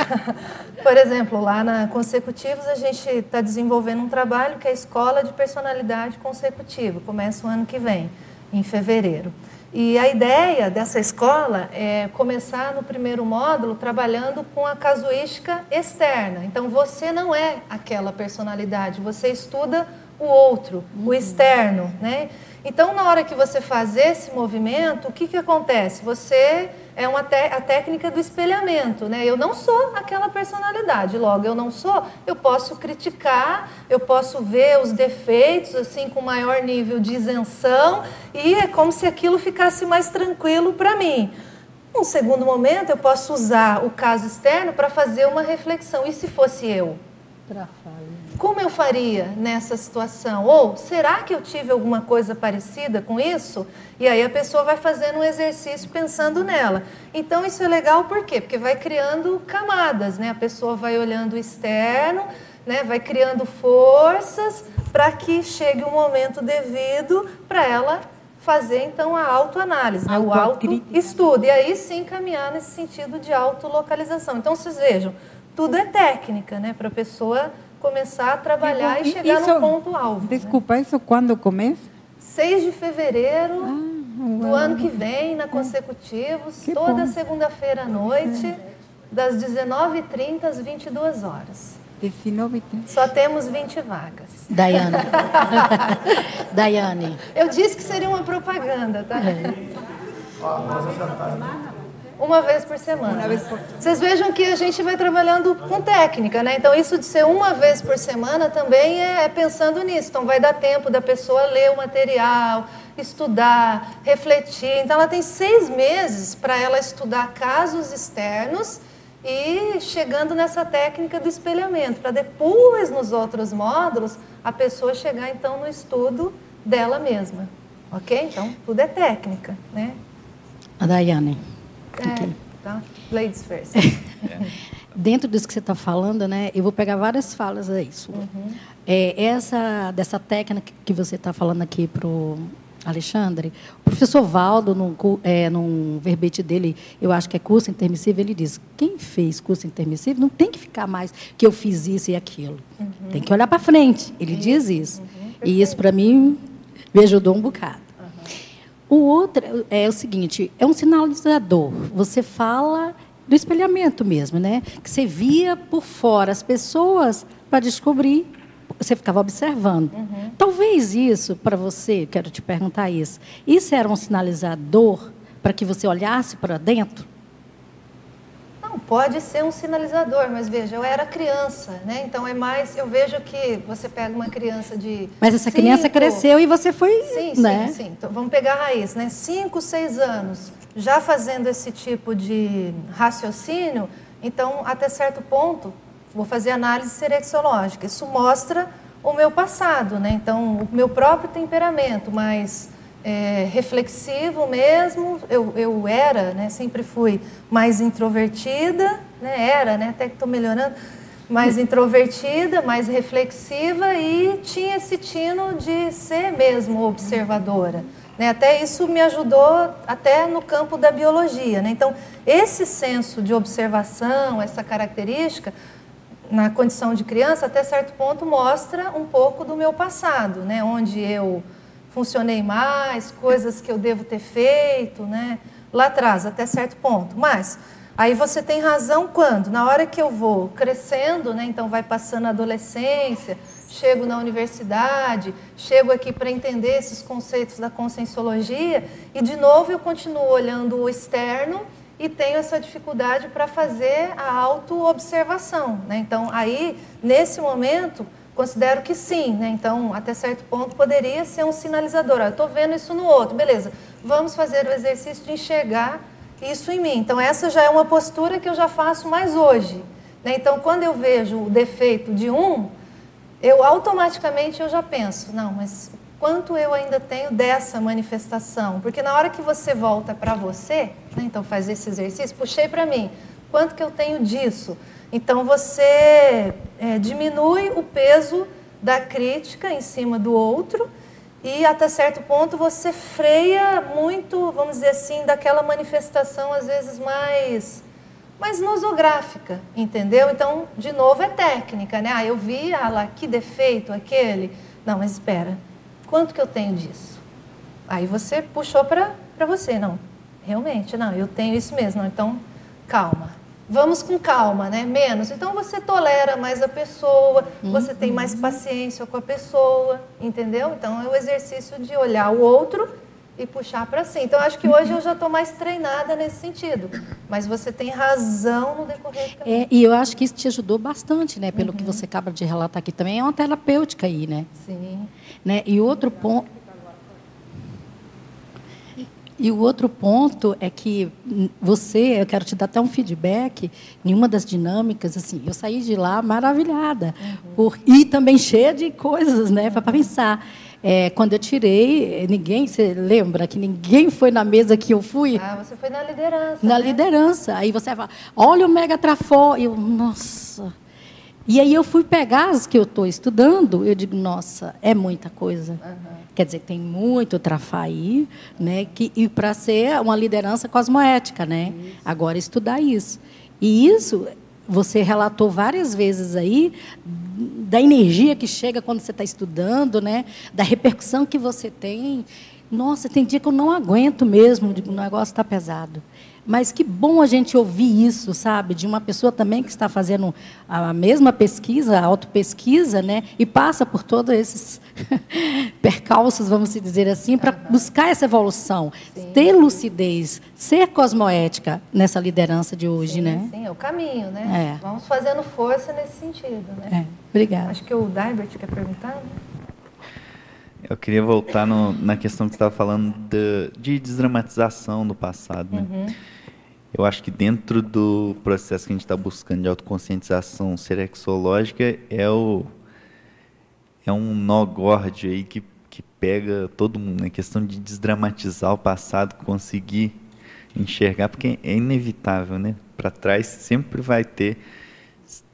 Por exemplo, lá na Consecutivos, a gente está desenvolvendo um trabalho que é a Escola de Personalidade Consecutiva. Começa o ano que vem, em fevereiro. E a ideia dessa escola é começar no primeiro módulo trabalhando com a casuística externa. Então, você não é aquela personalidade, você estuda o outro, o externo, né? Então, na hora que você faz esse movimento, o que, que acontece? Você é uma a técnica do espelhamento, né? Eu não sou aquela personalidade, logo eu não sou, eu posso criticar, eu posso ver os defeitos assim com maior nível de isenção e é como se aquilo ficasse mais tranquilo para mim. Um segundo momento, eu posso usar o caso externo para fazer uma reflexão. E se fosse eu? Como eu faria nessa situação? Ou será que eu tive alguma coisa parecida com isso? E aí a pessoa vai fazendo um exercício pensando nela. Então isso é legal por quê? Porque vai criando camadas, né? A pessoa vai olhando o externo, né? vai criando forças para que chegue o um momento devido para ela fazer então a autoanálise, né? o autoestudo. E aí sim caminhar nesse sentido de autolocalização. Então vocês vejam, tudo é técnica, né? Para a pessoa começar a trabalhar e, e chegar isso, no ponto-alvo. Né? Desculpa, né? isso quando começa? 6 de fevereiro ah, do ano que vem, na Consecutivos, que toda segunda-feira à noite, é. das 19h30 às 22 horas. 19 Só temos 20 vagas. Daiane. Daiane. Eu disse que seria uma propaganda, tá? É. Uma vez por semana. Vez por... Vocês vejam que a gente vai trabalhando com técnica, né? Então, isso de ser uma vez por semana também é, é pensando nisso. Então, vai dar tempo da pessoa ler o material, estudar, refletir. Então, ela tem seis meses para ela estudar casos externos e chegando nessa técnica do espelhamento, para depois, nos outros módulos, a pessoa chegar então no estudo dela mesma. Ok? Então, tudo é técnica, né? A Daiane. É, tá? Ladies first. Dentro disso que você está falando, né, eu vou pegar várias falas aí. Uhum. É, essa, dessa técnica que você está falando aqui para o Alexandre, o professor Valdo, num, é, num verbete dele, eu acho que é curso intermissivo, ele diz: quem fez curso intermissivo não tem que ficar mais que eu fiz isso e aquilo. Uhum. Tem que olhar para frente. Ele uhum. diz isso. Uhum. E isso, para mim, me ajudou um bocado. O outro é o seguinte: é um sinalizador. Você fala do espelhamento mesmo, né? Que você via por fora as pessoas para descobrir você ficava observando. Uhum. Talvez isso, para você, quero te perguntar isso, isso era um sinalizador para que você olhasse para dentro? Não, pode ser um sinalizador, mas veja, eu era criança, né? Então é mais, eu vejo que você pega uma criança de. Mas essa cinco, criança cresceu e você foi. Sim, né? sim, sim. Então vamos pegar a raiz, né? Cinco, seis anos, já fazendo esse tipo de raciocínio, então até certo ponto vou fazer análise serexológica. Isso mostra o meu passado, né? Então, o meu próprio temperamento, mais é, reflexivo mesmo. Eu, eu era, né? Sempre fui mais introvertida, né? Era, né? Até que estou melhorando. Mais introvertida, mais reflexiva e tinha esse tino de ser mesmo observadora. Né? Até isso me ajudou até no campo da biologia. Né? Então, esse senso de observação, essa característica, na condição de criança, até certo ponto, mostra um pouco do meu passado, né? onde eu funcionei mais, coisas que eu devo ter feito, né? lá atrás, até certo ponto. Mas aí você tem razão quando? Na hora que eu vou crescendo, né? então vai passando a adolescência, chego na universidade, chego aqui para entender esses conceitos da conscienciologia, e de novo eu continuo olhando o externo e tenho essa dificuldade para fazer a autoobservação. Né? Então, aí, nesse momento, considero que sim. Né? Então, até certo ponto, poderia ser um sinalizador. Estou vendo isso no outro, beleza. Vamos fazer o exercício de enxergar isso em mim. Então, essa já é uma postura que eu já faço mais hoje. Né? Então, quando eu vejo o defeito de um, eu automaticamente eu já penso, não, mas quanto eu ainda tenho dessa manifestação. Porque na hora que você volta para você, né, então faz esse exercício, puxei para mim, quanto que eu tenho disso? Então você é, diminui o peso da crítica em cima do outro e até certo ponto você freia muito, vamos dizer assim, daquela manifestação às vezes mais mais nosográfica, entendeu? Então, de novo, é técnica, né? Ah, eu vi, ah lá, que defeito aquele. Não, mas espera, Quanto que eu tenho disso? Aí você puxou para você, não. Realmente, não, eu tenho isso mesmo. Então, calma. Vamos com calma, né? Menos. Então você tolera mais a pessoa, uhum. você tem mais paciência com a pessoa, entendeu? Então é o exercício de olhar o outro e puxar para si. Então acho que hoje eu já estou mais treinada nesse sentido. Mas você tem razão no decorrer do caminho. É, e eu acho que isso te ajudou bastante, né? Pelo uhum. que você acaba de relatar aqui também, é uma terapêutica aí, né? Sim. Né? E outro ponto. E o outro ponto é que você, eu quero te dar até um feedback, em uma das dinâmicas, assim, eu saí de lá maravilhada, uhum. por, e também cheia de coisas, né, para pensar. É, quando eu tirei, ninguém, você lembra que ninguém foi na mesa que eu fui? Ah, você foi na liderança. Na né? liderança. Aí você fala, olha o Mega Trafó. Eu, nossa. E aí eu fui pegar as que eu estou estudando, eu digo, nossa, é muita coisa. Uhum. Quer dizer, tem muito trafar aí, né? Que, e para ser uma liderança cosmoética, né? Isso. Agora estudar isso. E isso você relatou várias vezes aí da energia que chega quando você está estudando, né? Da repercussão que você tem. Nossa, tem dia que eu não aguento mesmo, o negócio está pesado. Mas que bom a gente ouvir isso, sabe? De uma pessoa também que está fazendo a mesma pesquisa, a autopesquisa, né? E passa por todos esses percalços, vamos dizer assim, para uhum. buscar essa evolução. Sim. Ter lucidez, ser cosmoética nessa liderança de hoje, sim, né? Sim, é o caminho, né? É. Vamos fazendo força nesse sentido, né? É. Obrigada. Acho que o Daibert quer perguntar, né? Eu queria voltar no, na questão que você estava falando de, de, desdramatização do passado. Né? Uhum. eu acho que dentro do processo que a gente está buscando de autoconscientização serexológica é o é um nó gorde aí que, que pega todo mundo, né? questão de desdramatizar o passado, conseguir enxergar, porque é inevitável, né? Para trás sempre vai ter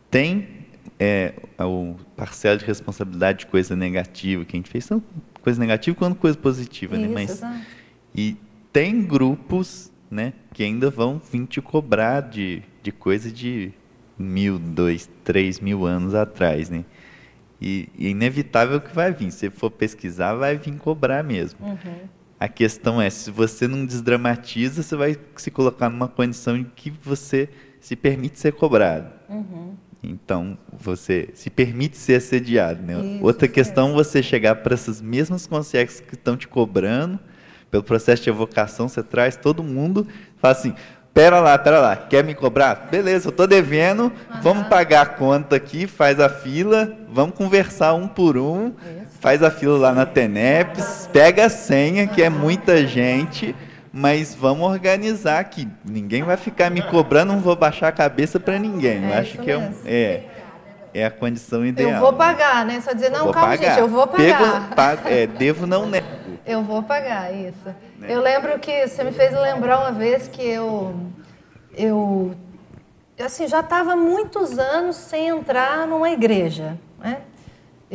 tem é, o parcela de responsabilidade de coisa negativa que a gente fez, tanto coisa negativa quanto coisa positiva, Isso, né? Mas exato. e tem grupos, né, que ainda vão vir te cobrar de, de coisa de mil, dois, três mil anos atrás, né? E, e é inevitável que vai vir. Se for pesquisar, vai vir cobrar mesmo. Uhum. A questão é, se você não desdramatiza, você vai se colocar numa condição em que você se permite ser cobrado. Uhum. Então, você se permite ser assediado. Né? Isso, Outra questão é você chegar para essas mesmas consciências que estão te cobrando, pelo processo de evocação, você traz todo mundo, fala assim, pera lá, pera lá, quer me cobrar? Beleza, eu estou devendo, vamos pagar a conta aqui, faz a fila, vamos conversar um por um, faz a fila lá na Teneps, pega a senha, que é muita gente, mas vamos organizar aqui. Ninguém vai ficar me cobrando, não vou baixar a cabeça para ninguém. Eu É acho isso que é, um- é, é a condição ideal. Eu vou pagar, né? Só dizer, não, calma, pagar. gente, eu vou pagar. Pego, pago, é, devo, não nego. Eu vou pagar, isso. Né? Eu lembro que você me fez lembrar uma vez que eu, eu assim, já estava muitos anos sem entrar numa igreja. Né?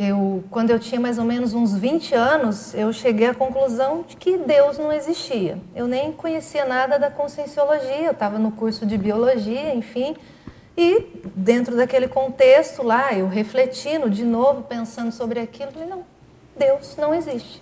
Eu, quando eu tinha mais ou menos uns 20 anos, eu cheguei à conclusão de que Deus não existia. Eu nem conhecia nada da conscienciologia, eu estava no curso de biologia, enfim. E dentro daquele contexto lá, eu refletindo de novo, pensando sobre aquilo, falei, não, Deus não existe.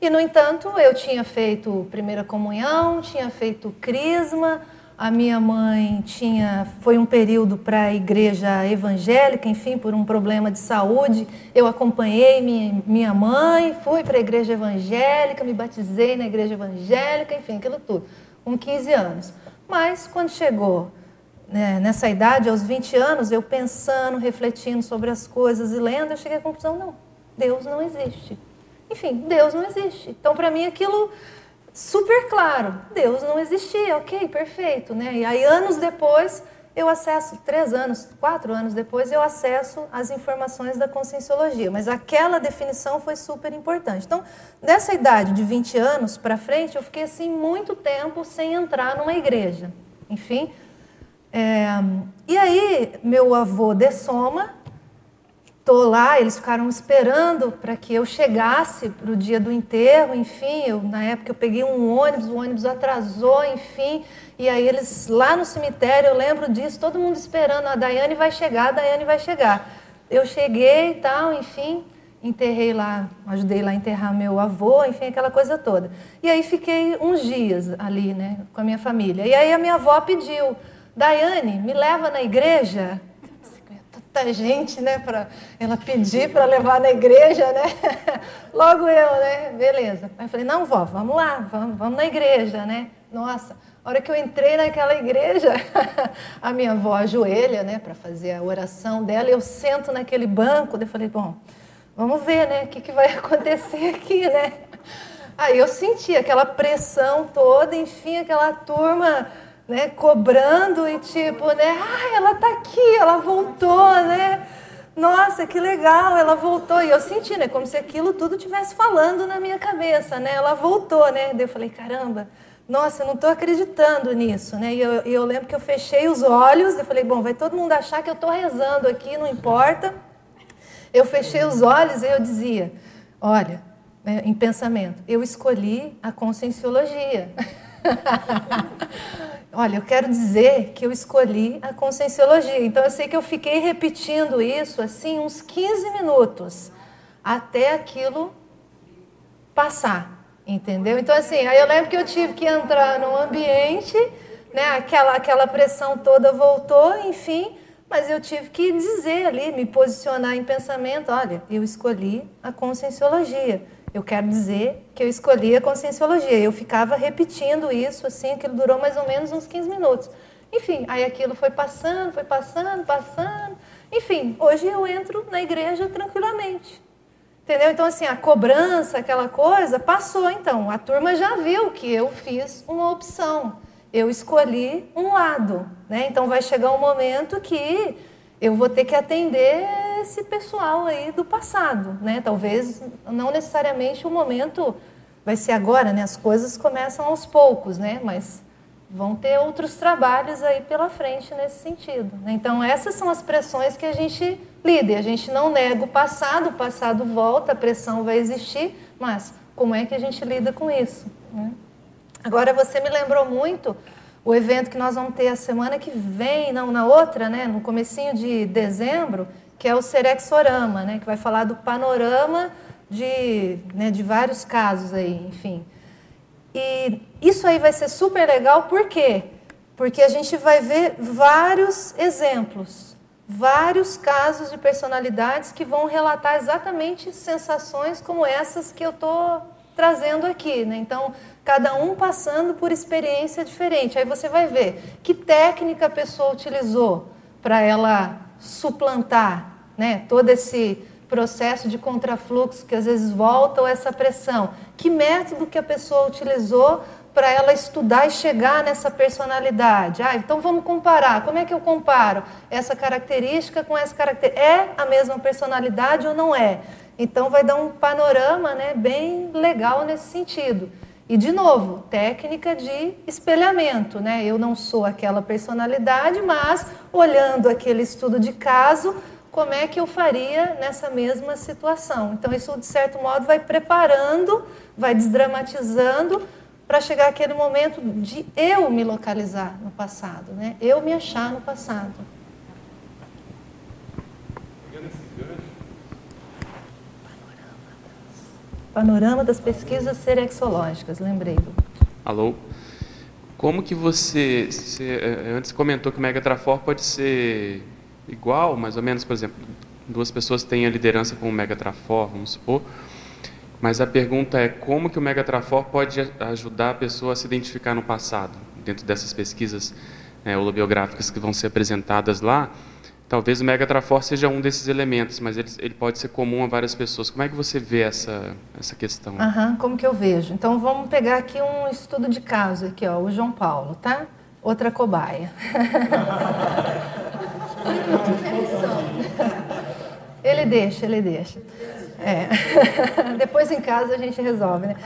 E, no entanto, eu tinha feito primeira comunhão, tinha feito crisma, a minha mãe tinha foi um período para a igreja evangélica, enfim, por um problema de saúde. Eu acompanhei minha, minha mãe, fui para a igreja evangélica, me batizei na igreja evangélica, enfim, aquilo tudo, com 15 anos. Mas quando chegou né, nessa idade, aos 20 anos, eu pensando, refletindo sobre as coisas e lendo, eu cheguei à conclusão: não, Deus não existe. Enfim, Deus não existe. Então, para mim, aquilo super claro. Deus não existia, ok, perfeito. Né? E aí, anos depois, eu acesso, três anos, quatro anos depois, eu acesso as informações da conscienciologia. Mas aquela definição foi super importante. Então, dessa idade de 20 anos para frente, eu fiquei assim muito tempo sem entrar numa igreja. Enfim. é, e aí, meu avô de Soma, Estou lá, eles ficaram esperando para que eu chegasse para o dia do enterro, enfim, eu, na época eu peguei um ônibus, o ônibus atrasou, enfim, e aí eles lá no cemitério, eu lembro disso, todo mundo esperando, a Daiane vai chegar, a Daiane vai chegar. Eu cheguei e tal, enfim, enterrei lá, ajudei lá a enterrar meu avô, enfim, aquela coisa toda. E aí fiquei uns dias ali, né, com a minha família. E aí a minha avó pediu, Daiane, me leva na igreja tanta gente, né, para ela pedir para levar na igreja, né? Logo eu, né? Beleza. Aí eu falei: "Não, vó, vamos lá, vamos, vamos na igreja, né?" Nossa, a hora que eu entrei naquela igreja, a minha avó ajoelha, né, para fazer a oração dela, eu sento naquele banco, eu falei: "Bom, vamos ver, né, o que que vai acontecer aqui, né?" Aí eu senti aquela pressão toda, enfim, aquela turma né, cobrando e tipo, né, ah, ela tá aqui, ela voltou, né? Nossa, que legal, ela voltou. E eu senti, né, como se aquilo tudo tivesse falando na minha cabeça, né? Ela voltou, né? Daí eu falei, caramba, nossa, eu não estou acreditando nisso, né? E eu, e eu lembro que eu fechei os olhos, eu falei, bom, vai todo mundo achar que eu estou rezando aqui, não importa. Eu fechei os olhos e eu dizia, olha, né, em pensamento, eu escolhi a conscienciologia. Olha, eu quero dizer que eu escolhi a conscienciologia. Então eu sei que eu fiquei repetindo isso assim uns 15 minutos até aquilo passar, entendeu? Então assim, aí eu lembro que eu tive que entrar num ambiente, né, aquela aquela pressão toda voltou, enfim, mas eu tive que dizer ali, me posicionar em pensamento, olha, eu escolhi a conscienciologia. Eu quero dizer que eu escolhi a conscienciologia. Eu ficava repetindo isso, assim, aquilo durou mais ou menos uns 15 minutos. Enfim, aí aquilo foi passando, foi passando, passando. Enfim, hoje eu entro na igreja tranquilamente. Entendeu? Então, assim, a cobrança, aquela coisa, passou então. A turma já viu que eu fiz uma opção. eu escolhi um lado. Né? Então vai chegar um momento que eu vou ter que atender esse pessoal aí do passado. Né? Talvez não necessariamente o momento vai ser agora, né? as coisas começam aos poucos, né? mas vão ter outros trabalhos aí pela frente nesse sentido. Né? Então essas são as pressões que a gente lida. E a gente não nega o passado, o passado volta, a pressão vai existir, mas como é que a gente lida com isso? Né? Agora você me lembrou muito o evento que nós vamos ter a semana que vem, não na outra, né, no comecinho de dezembro, que é o Serexorama, né, que vai falar do panorama de, né, de vários casos aí, enfim. E isso aí vai ser super legal, por quê? Porque a gente vai ver vários exemplos, vários casos de personalidades que vão relatar exatamente sensações como essas que eu estou trazendo aqui. Né? Então, cada um passando por experiência diferente. Aí você vai ver que técnica a pessoa utilizou para ela suplantar né, todo esse processo de contrafluxo que às vezes volta ou essa pressão. Que método que a pessoa utilizou para ela estudar e chegar nessa personalidade. Ah, então vamos comparar. Como é que eu comparo essa característica com essa característica? É a mesma personalidade ou não é? Então vai dar um panorama né, bem legal nesse sentido. E, de novo, técnica de espelhamento. Né? Eu não sou aquela personalidade, mas olhando aquele estudo de caso, como é que eu faria nessa mesma situação? Então, isso, de certo modo, vai preparando, vai desdramatizando para chegar aquele momento de eu me localizar no passado, né? eu me achar no passado. Panorama das pesquisas serexológicas, lembrei. Alô? Como que você, você eh, antes comentou que o Megatrafor pode ser igual, mais ou menos, por exemplo, duas pessoas têm a liderança com o Megatrafor, vamos supor, mas a pergunta é como que o Megatrafor pode ajudar a pessoa a se identificar no passado, dentro dessas pesquisas né, holobiográficas que vão ser apresentadas lá, Talvez o Megatrafor seja um desses elementos, mas ele, ele, pode ser comum a várias pessoas. Como é que você vê essa, essa questão? Uhum, como que eu vejo? Então vamos pegar aqui um estudo de caso aqui, ó, o João Paulo, tá? Outra cobaia. ele deixa, ele deixa. É. Depois em casa a gente resolve, né?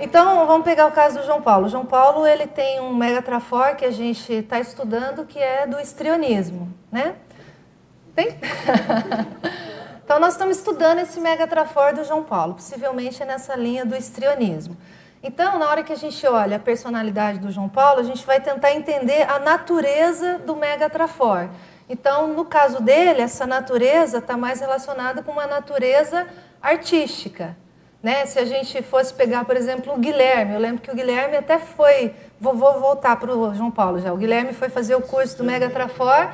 Então, vamos pegar o caso do João Paulo. O João Paulo, ele tem um megatrafor que a gente está estudando, que é do estrionismo, né? Tem? então, nós estamos estudando esse megatrafor do João Paulo, possivelmente é nessa linha do estrionismo. Então, na hora que a gente olha a personalidade do João Paulo, a gente vai tentar entender a natureza do megatrafor. Então, no caso dele, essa natureza está mais relacionada com uma natureza artística. Né? Se a gente fosse pegar, por exemplo, o Guilherme, eu lembro que o Guilherme até foi. Vou, vou voltar para o João Paulo já. O Guilherme foi fazer o curso do Megatrafor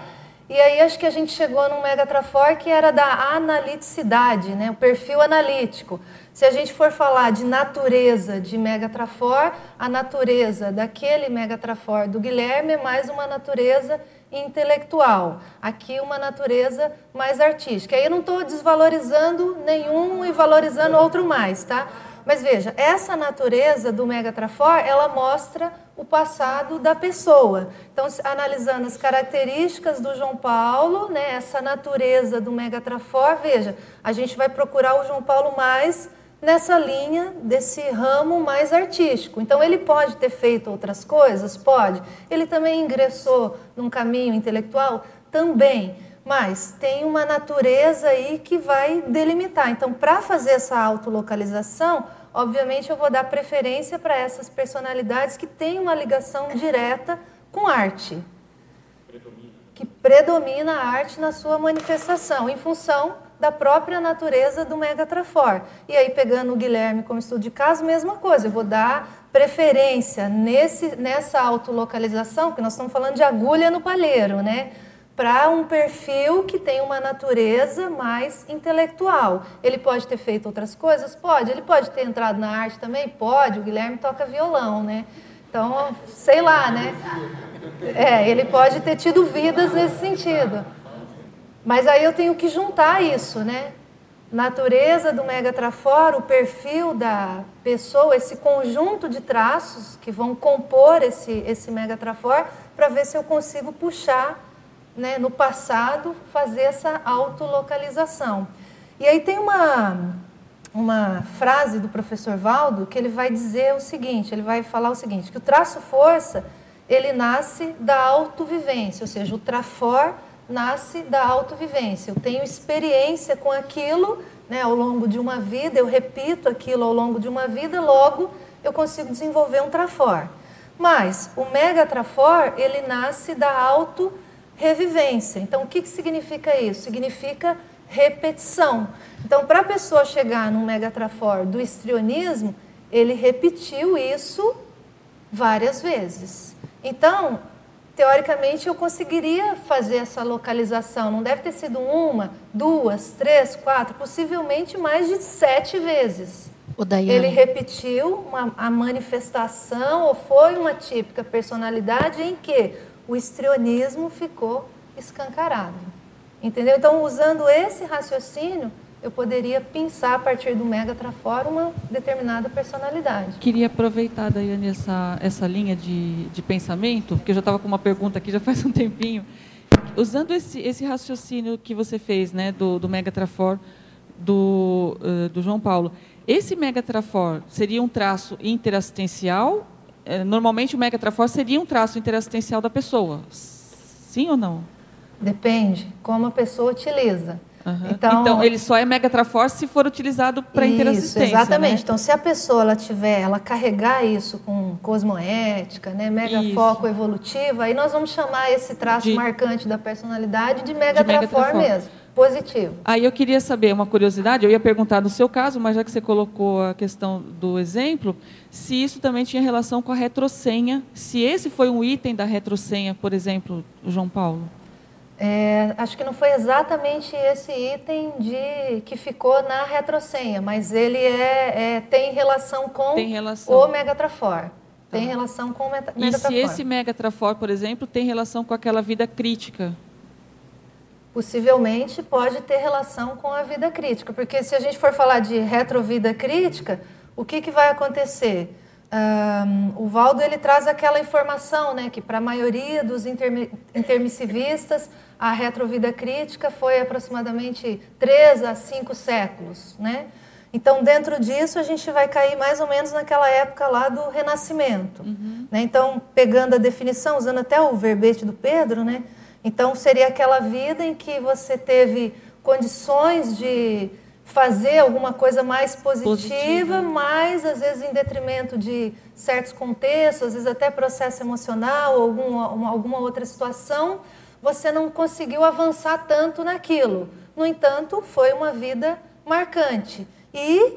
e aí acho que a gente chegou num megatrafor que era da analiticidade, né? o perfil analítico. Se a gente for falar de natureza de megatrafor, a natureza daquele megatrafor do Guilherme é mais uma natureza intelectual. Aqui uma natureza mais artística. Aí eu não estou desvalorizando nenhum e valorizando outro mais, tá? Mas veja, essa natureza do megatrafor, ela mostra o passado da pessoa. Então, analisando as características do João Paulo, né, essa natureza do megatrafor, veja, a gente vai procurar o João Paulo mais nessa linha desse ramo mais artístico. Então, ele pode ter feito outras coisas? Pode. Ele também ingressou num caminho intelectual? Também. Mas tem uma natureza aí que vai delimitar. Então, para fazer essa autolocalização, obviamente eu vou dar preferência para essas personalidades que têm uma ligação direta com arte. Predomina. Que predomina a arte na sua manifestação, em função da própria natureza do Megatrafor. E aí, pegando o Guilherme como estudo de caso, mesma coisa, eu vou dar preferência nesse, nessa autolocalização, que nós estamos falando de agulha no palheiro, né? Para um perfil que tem uma natureza mais intelectual. Ele pode ter feito outras coisas? Pode. Ele pode ter entrado na arte também? Pode. O Guilherme toca violão, né? Então, sei lá, né? É, ele pode ter tido vidas nesse sentido. Mas aí eu tenho que juntar isso, né? natureza do megatrafor, o perfil da pessoa, esse conjunto de traços que vão compor esse, esse megatrafor, para ver se eu consigo puxar né, no passado, fazer essa autolocalização. E aí tem uma, uma frase do professor Valdo que ele vai dizer o seguinte, ele vai falar o seguinte, que o traço força, ele nasce da autovivência, ou seja, o trafor nasce da autovivência. Eu tenho experiência com aquilo né, ao longo de uma vida, eu repito aquilo ao longo de uma vida, logo eu consigo desenvolver um trafor. Mas o megatrafor, ele nasce da auto-revivência. Então, o que, que significa isso? Significa repetição. Então, para a pessoa chegar no megatrafor do histrionismo, ele repetiu isso várias vezes. Então, teoricamente, eu conseguiria fazer essa localização. Não deve ter sido uma, duas, três, quatro, possivelmente mais de sete vezes. Ele repetiu uma, a manifestação, ou foi uma típica personalidade em que o histrionismo ficou escancarado. Entendeu? Então, usando esse raciocínio, eu poderia pensar a partir do Megatrafor uma determinada personalidade. Queria aproveitar, Daiane, essa, essa linha de, de pensamento, porque eu já estava com uma pergunta aqui já faz um tempinho. Usando esse, esse raciocínio que você fez, né, do, do Megatrafor, do, uh, do João Paulo, esse megatrafor seria um traço interassistencial? É, normalmente o megatrafor seria um traço interassistencial da pessoa. Sim ou não? Depende como a pessoa utiliza. Uhum. Então, então, ele só é megatrafor se for utilizado para interassistência. Exatamente. Né? Então, se a pessoa ela tiver, ela carregar isso com cosmoética, né, megafoco evolutiva, aí nós vamos chamar esse traço de... marcante da personalidade de megatrafor, de mesmo positivo. Aí eu queria saber uma curiosidade, eu ia perguntar no seu caso, mas já que você colocou a questão do exemplo, se isso também tinha relação com a retrosenha, se esse foi um item da retrosenha, por exemplo, João Paulo. É, acho que não foi exatamente esse item de que ficou na retrosenha, mas ele é, é tem relação com tem relação. o Megatrafor. Tem tá. relação com o Megatrafor. E se esse Megatrafor, por exemplo, tem relação com aquela vida crítica? Possivelmente pode ter relação com a vida crítica, porque se a gente for falar de retrovida crítica, o que, que vai acontecer? Um, o Valdo ele traz aquela informação, né, que para a maioria dos intermissivistas a retrovida crítica foi aproximadamente três a cinco séculos, né? Então, dentro disso, a gente vai cair mais ou menos naquela época lá do Renascimento. Uhum. Né? Então, pegando a definição, usando até o verbete do Pedro, né? Então, seria aquela vida em que você teve condições de fazer alguma coisa mais positiva, positiva, mas às vezes em detrimento de certos contextos, às vezes até processo emocional alguma, uma, alguma outra situação, você não conseguiu avançar tanto naquilo. No entanto, foi uma vida marcante. E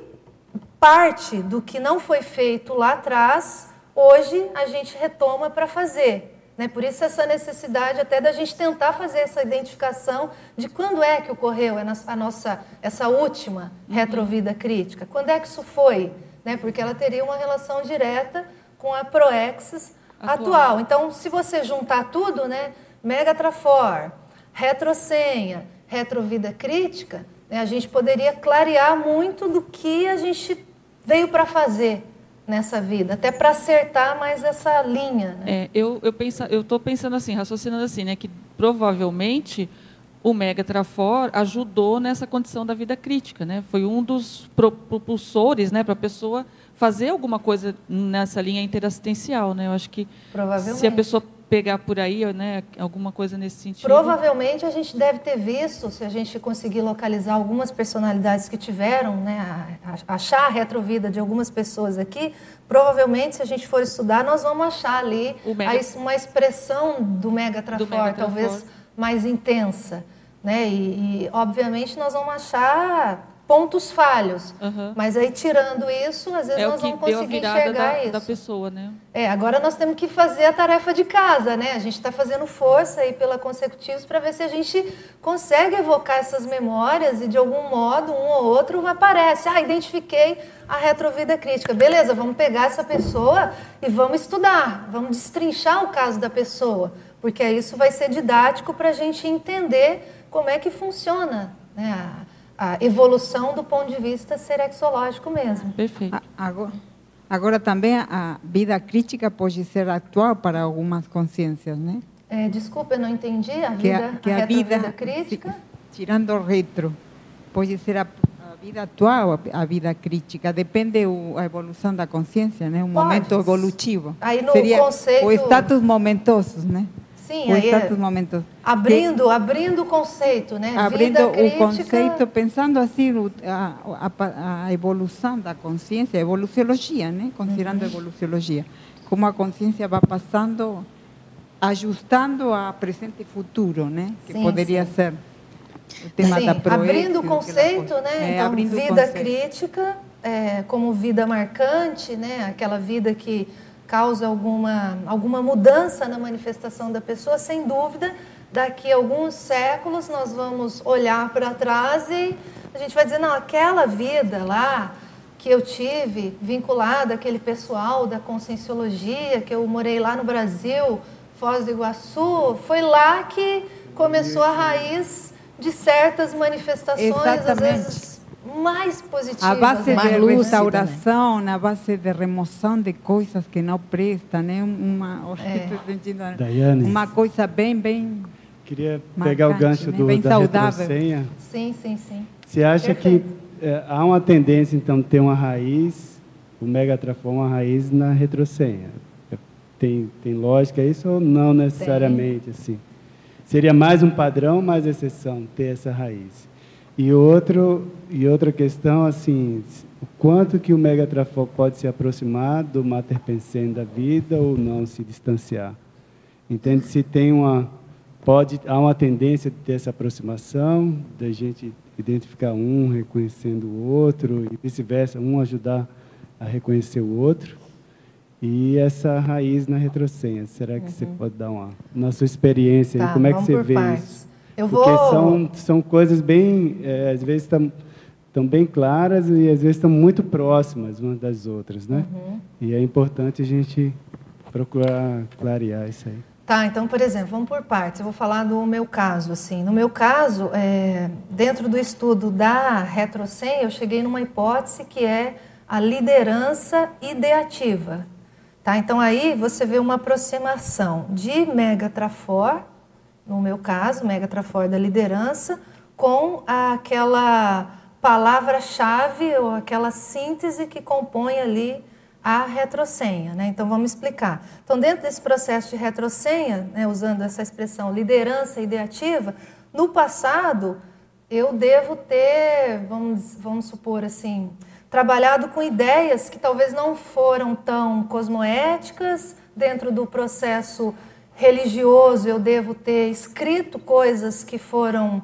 parte do que não foi feito lá atrás, hoje a gente retoma para fazer. Né? Por isso essa necessidade até da gente tentar fazer essa identificação de quando é que ocorreu a nossa essa última uhum. retrovida crítica. Quando é que isso foi? Né? Porque ela teria uma relação direta com a proexis atual. atual. Então, se você juntar tudo, né, megatrafor, retrosenha, retrovida crítica, né, a gente poderia clarear muito do que a gente veio para fazer nessa vida, até para acertar mais essa linha. Né? É, eu eu penso, eu estou pensando assim, raciocinando assim, né, que provavelmente o Mega Trafor ajudou nessa condição da vida crítica, né? Foi um dos propulsores, né, para a pessoa fazer alguma coisa nessa linha interassistencial, né? Eu acho que se a pessoa pegar por aí, né, alguma coisa nesse sentido? Provavelmente a gente deve ter visto, se a gente conseguir localizar algumas personalidades que tiveram, né, achar a retrovida de algumas pessoas aqui, provavelmente se a gente for estudar, nós vamos achar ali mega... uma expressão do megatrafor, mega talvez mais intensa. Né? E, e, obviamente, nós vamos achar pontos falhos. Uhum. Mas aí, tirando isso, às vezes é nós vamos conseguir enxergar da, isso. da pessoa, né? É, agora nós temos que fazer a tarefa de casa, né? A gente está fazendo força aí pela Consecutivos para ver se a gente consegue evocar essas memórias e, de algum modo, um ou outro aparece. Ah, identifiquei a retrovida crítica. Beleza, vamos pegar essa pessoa e vamos estudar, vamos destrinchar o caso da pessoa, porque isso vai ser didático para a gente entender como é que funciona né? a evolução do ponto de vista serexológico mesmo. Perfeito. Agora, agora também a vida crítica pode ser atual para algumas consciências, né? É, desculpa, eu não entendi a vida, que a, que a, a vida, vida crítica. Tirando o retro, pode ser a, a vida atual, a, vida crítica, depende da evolução da consciência, né? Um pode. momento evolutivo. Aí no Seria conceito... o status momentosos, né? Sim, status é... momentoso. Abrindo, que... abrindo o conceito, né? Abrindo vida o conceito, pensando assim a, a, a evolução da consciência, a evoluciologia, né? Considerando uhum. a evoluciologia, como a consciência vai passando ajustando a presente e futuro, né? Que sim, poderia sim. ser o tema sim, da proeza, abrindo o conceito, né? É, então, vida conceito. crítica é, como vida marcante, né? Aquela vida que causa alguma alguma mudança na manifestação da pessoa, sem dúvida. Daqui a alguns séculos nós vamos olhar para trás e a gente vai dizer não, aquela vida lá que eu tive vinculada àquele pessoal da conscienciologia, que eu morei lá no Brasil Foz do Iguaçu, foi lá que começou a raiz de certas manifestações, Exatamente. às vezes mais positivas. A base mais de restauração, na base de remoção de coisas que não prestam, né? Uma, é. Daiane, uma coisa bem, bem. Queria pegar marcante, o gancho né? do, bem da saudável. retrosenha. Sim, sim, sim. Você acha Perfeito. que é, há uma tendência, então, de ter uma raiz, o megatrafon, uma raiz na retrosenha? Tem, tem lógica isso ou não necessariamente tem. assim? Seria mais um padrão, mais exceção ter essa raiz. E outro e outra questão assim, o quanto que o megatrafó pode se aproximar do mater pensando da vida ou não se distanciar? Entende se tem uma pode há uma tendência de ter essa aproximação, da gente identificar um reconhecendo o outro e vice-versa, um ajudar a reconhecer o outro e essa raiz na retrosenha. Será que uhum. você pode dar uma na sua experiência? Tá, como é que você vê partes. isso? Eu Porque vou... são, são coisas bem, é, às vezes estão, estão bem claras e às vezes estão muito próximas umas das outras, né? Uhum. E é importante a gente procurar clarear isso aí. Tá, então, por exemplo, vamos por partes. Eu vou falar do meu caso, assim. No meu caso, é, dentro do estudo da retrocem, eu cheguei numa hipótese que é a liderança ideativa. Tá? Então aí você vê uma aproximação de megatrafor, no meu caso, megatrafor da liderança, com aquela palavra-chave ou aquela síntese que compõe ali a retrosenha. Né? Então vamos explicar. Então, dentro desse processo de retrosenha, né, usando essa expressão liderança ideativa, no passado eu devo ter, vamos, vamos supor assim, trabalhado com ideias que talvez não foram tão cosmoéticas dentro do processo religioso. Eu devo ter escrito coisas que foram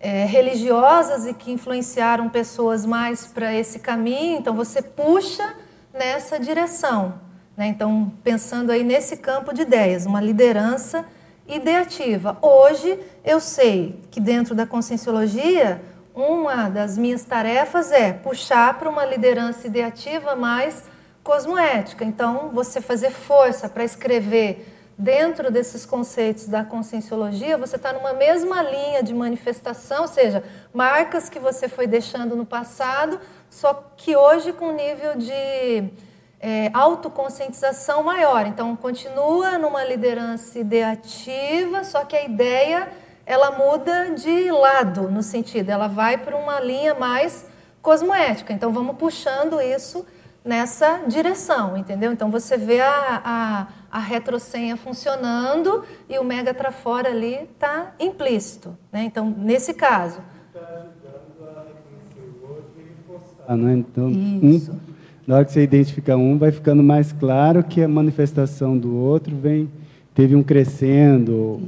é, religiosas e que influenciaram pessoas mais para esse caminho. Então você puxa nessa direção. Né? Então pensando aí nesse campo de ideias, uma liderança ideativa. Hoje eu sei que dentro da conscienciologia uma das minhas tarefas é puxar para uma liderança ideativa mais cosmoética. Então, você fazer força para escrever dentro desses conceitos da conscienciologia, você está numa mesma linha de manifestação, ou seja, marcas que você foi deixando no passado, só que hoje com nível de é, autoconscientização maior. Então, continua numa liderança ideativa, só que a ideia ela muda de lado, no sentido, ela vai para uma linha mais cosmoética. Então, vamos puxando isso nessa direção, entendeu? Então, você vê a, a, a retrosenha funcionando e o mega trafora ali está implícito. Né? Então, nesse caso... Ah, né? Então, Isso. Um, na hora que você identifica um, vai ficando mais claro que a manifestação do outro vem teve um crescendo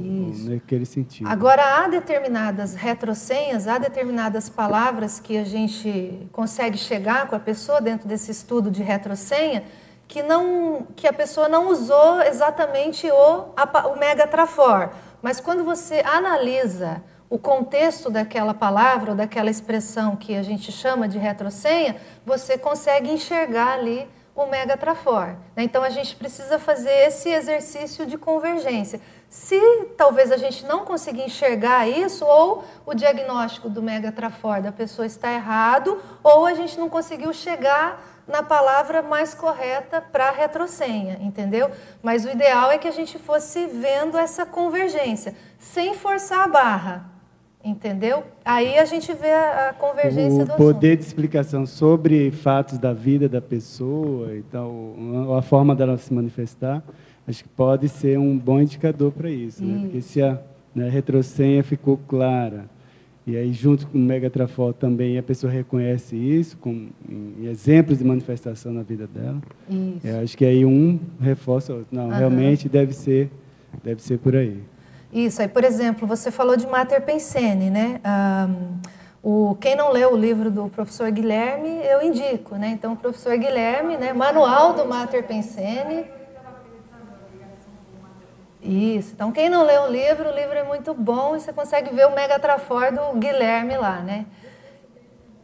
naquele sentido. Agora, há determinadas retrosenhas, há determinadas palavras que a gente consegue chegar com a pessoa dentro desse estudo de retrosenha que, não, que a pessoa não usou exatamente o, a, o megatrafor. Mas quando você analisa o contexto daquela palavra ou daquela expressão que a gente chama de retrosenha, você consegue enxergar ali o megatrafor. Né? Então a gente precisa fazer esse exercício de convergência. Se talvez a gente não conseguir enxergar isso, ou o diagnóstico do megatrafor da pessoa está errado, ou a gente não conseguiu chegar na palavra mais correta para a retrosenha, entendeu? Mas o ideal é que a gente fosse vendo essa convergência, sem forçar a barra, entendeu? Aí a gente vê a, convergência o do O poder de explicação sobre fatos da vida da pessoa e tal, a forma dela se manifestar, acho que pode ser um bom indicador para isso, né? Porque se a né, retrosenha ficou clara, e aí, junto com o Megatrafol também, a pessoa reconhece isso com em exemplos de manifestação na vida dela. Isso. Eu acho que aí um reforça o outro. Não, Aham. realmente deve ser, deve ser por aí. Isso, aí, por exemplo, você falou de Mater Pensene, né? Ah, o, quem não leu o livro do professor Guilherme, eu indico, né? Então, o professor Guilherme, né? Manual do Mater Pensene. Isso, então quem não leu o livro, o livro é muito bom e você consegue ver o Megatrafor do Guilherme lá, né?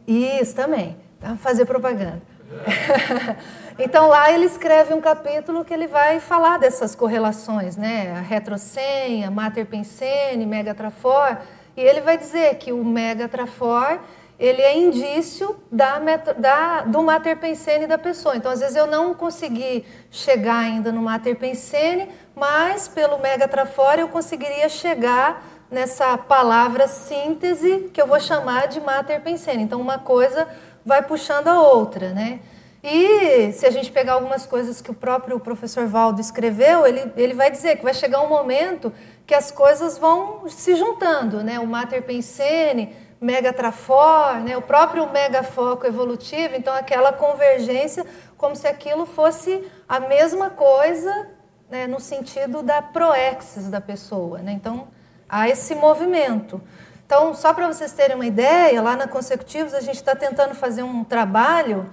Isso também, vamos fazer propaganda. então lá ele escreve um capítulo que ele vai falar dessas correlações, né? A retrosenha, mater pensene, megatrafor, e ele vai dizer que o megatrafor ele é indício da, da- do mater pensene da pessoa. Então, às vezes, eu não consegui chegar ainda no mater pensene, mas pelo megatrafor eu conseguiria chegar nessa palavra síntese que eu vou chamar de mater pensene. Então, uma coisa vai puxando a outra, né? E se a gente pegar algumas coisas que o próprio professor Valdo escreveu, ele, ele vai dizer que vai chegar um momento que as coisas vão se juntando, né? O mater pensene, megatrafor, né? o próprio megafoco evolutivo, então aquela convergência como se aquilo fosse a mesma coisa né? no sentido da proexis da pessoa. Né? Então, há esse movimento. Então, só para vocês terem uma ideia, lá na Consecutivos a gente está tentando fazer um trabalho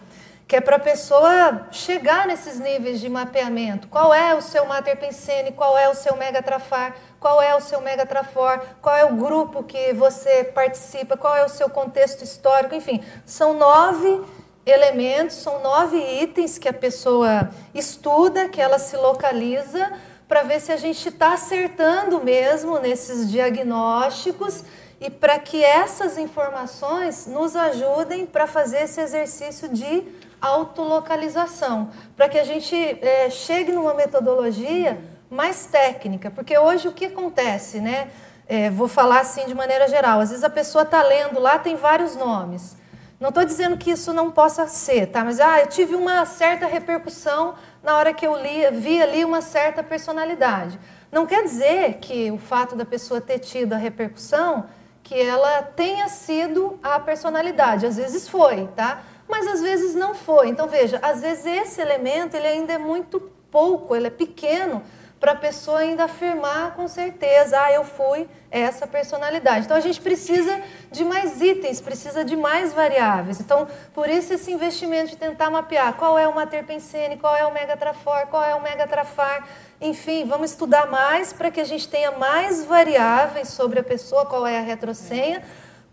que é para a pessoa chegar nesses níveis de mapeamento. Qual é o seu mater pensene, qual é o seu megatrafar, qual é o seu megatrafor, qual é o grupo que você participa, qual é o seu contexto histórico, enfim. São nove elementos, são nove itens que a pessoa estuda, que ela se localiza, para ver se a gente está acertando mesmo nesses diagnósticos e para que essas informações nos ajudem para fazer esse exercício de autolocalização, para que a gente eh, chegue numa metodologia mais técnica, porque hoje o que acontece, né? Eh, vou falar assim de maneira geral. Às vezes a pessoa está lendo lá, tem vários nomes. Não estou dizendo que isso não possa ser, tá? Mas ah, eu tive uma certa repercussão na hora que eu li, vi ali uma certa personalidade. Não quer dizer que o fato da pessoa ter tido a repercussão, que ela tenha sido a personalidade. Às vezes foi, tá? Mas às vezes não foi. Então veja, às vezes esse elemento ele ainda é muito pouco, ele é pequeno para a pessoa ainda afirmar com certeza, ah, eu fui essa personalidade. Então a gente precisa de mais itens, precisa de mais variáveis. Então, por isso esse investimento de tentar mapear qual é o mater pensene, qual é o megatrafor, qual é o megatrafar, enfim, vamos estudar mais para que a gente tenha mais variáveis sobre a pessoa, qual é a retrosenha,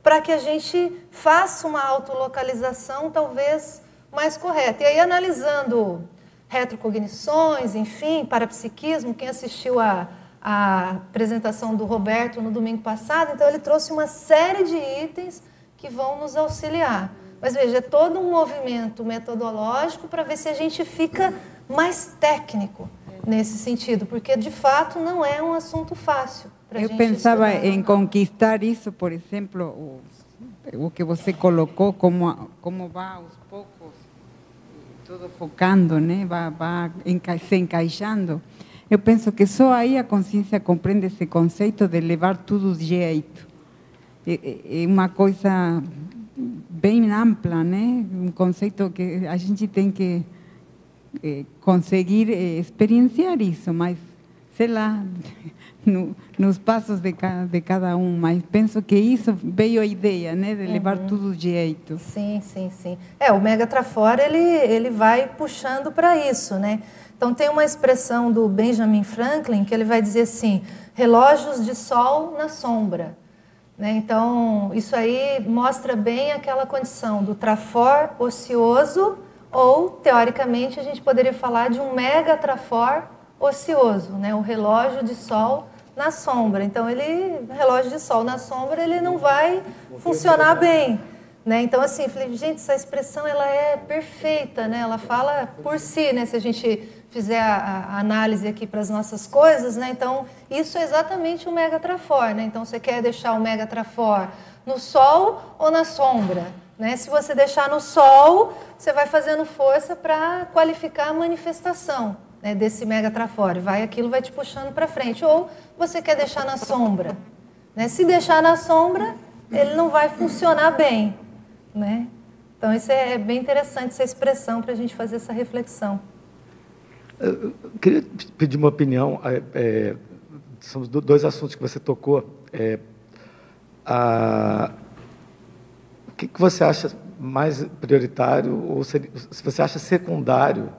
para que a gente faça uma autolocalização talvez mais correta. E aí analisando retrocognições, enfim, parapsiquismo, quem assistiu a, a apresentação do Roberto no domingo passado, então ele trouxe uma série de itens que vão nos auxiliar. Mas veja, é todo um movimento metodológico para ver se a gente fica mais técnico nesse sentido, porque de fato não é um assunto fácil. Eu gente pensava estudar. em conquistar isso, por exemplo, o, o que você colocou, como, como vai aos poucos, tudo focando, né? vai, vai enca- se encaixando. Eu penso que só aí a consciência compreende esse conceito de levar tudo de jeito. É, é- é uma coisa bem ampla, né? um conceito que a gente tem que eh, conseguir eh, experienciar isso, mas sei lá, no, nos passos de, ca, de cada um, mas penso que isso veio a ideia, né, de levar Uhum. tudo de jeito. Sim, sim, sim. É, o Megatrafor, ele, ele vai puxando para isso, né? Então, tem uma expressão do Benjamin Franklin que ele vai dizer assim, relógios de sol na sombra. Né? Então, isso aí mostra bem aquela condição do trafor ocioso ou, teoricamente, a gente poderia falar de um megatrafor ocioso, né? o relógio de sol na sombra. Então, ele, relógio de sol na sombra, ele não vai funcionar bem. Né? Então, assim, falei, gente, essa expressão ela é perfeita, né? ela fala por si, né? se a gente fizer a, a análise aqui para as nossas coisas, né? então isso é exatamente o mega trafor. Né? Então, você quer deixar o mega trafor no sol ou na sombra? Né? Se você deixar no sol, você vai fazendo força para qualificar a manifestação né, desse mega trafore. Vai, aquilo vai te puxando para frente. Ou você quer deixar na sombra. Né? Se deixar na sombra, ele não vai funcionar bem. Né? Então, isso é bem interessante, essa expressão, para a gente fazer essa reflexão. Eu queria pedir uma opinião. É, é, são dois assuntos que você tocou. É, a, o que, que você acha mais prioritário, ou se, se você acha secundário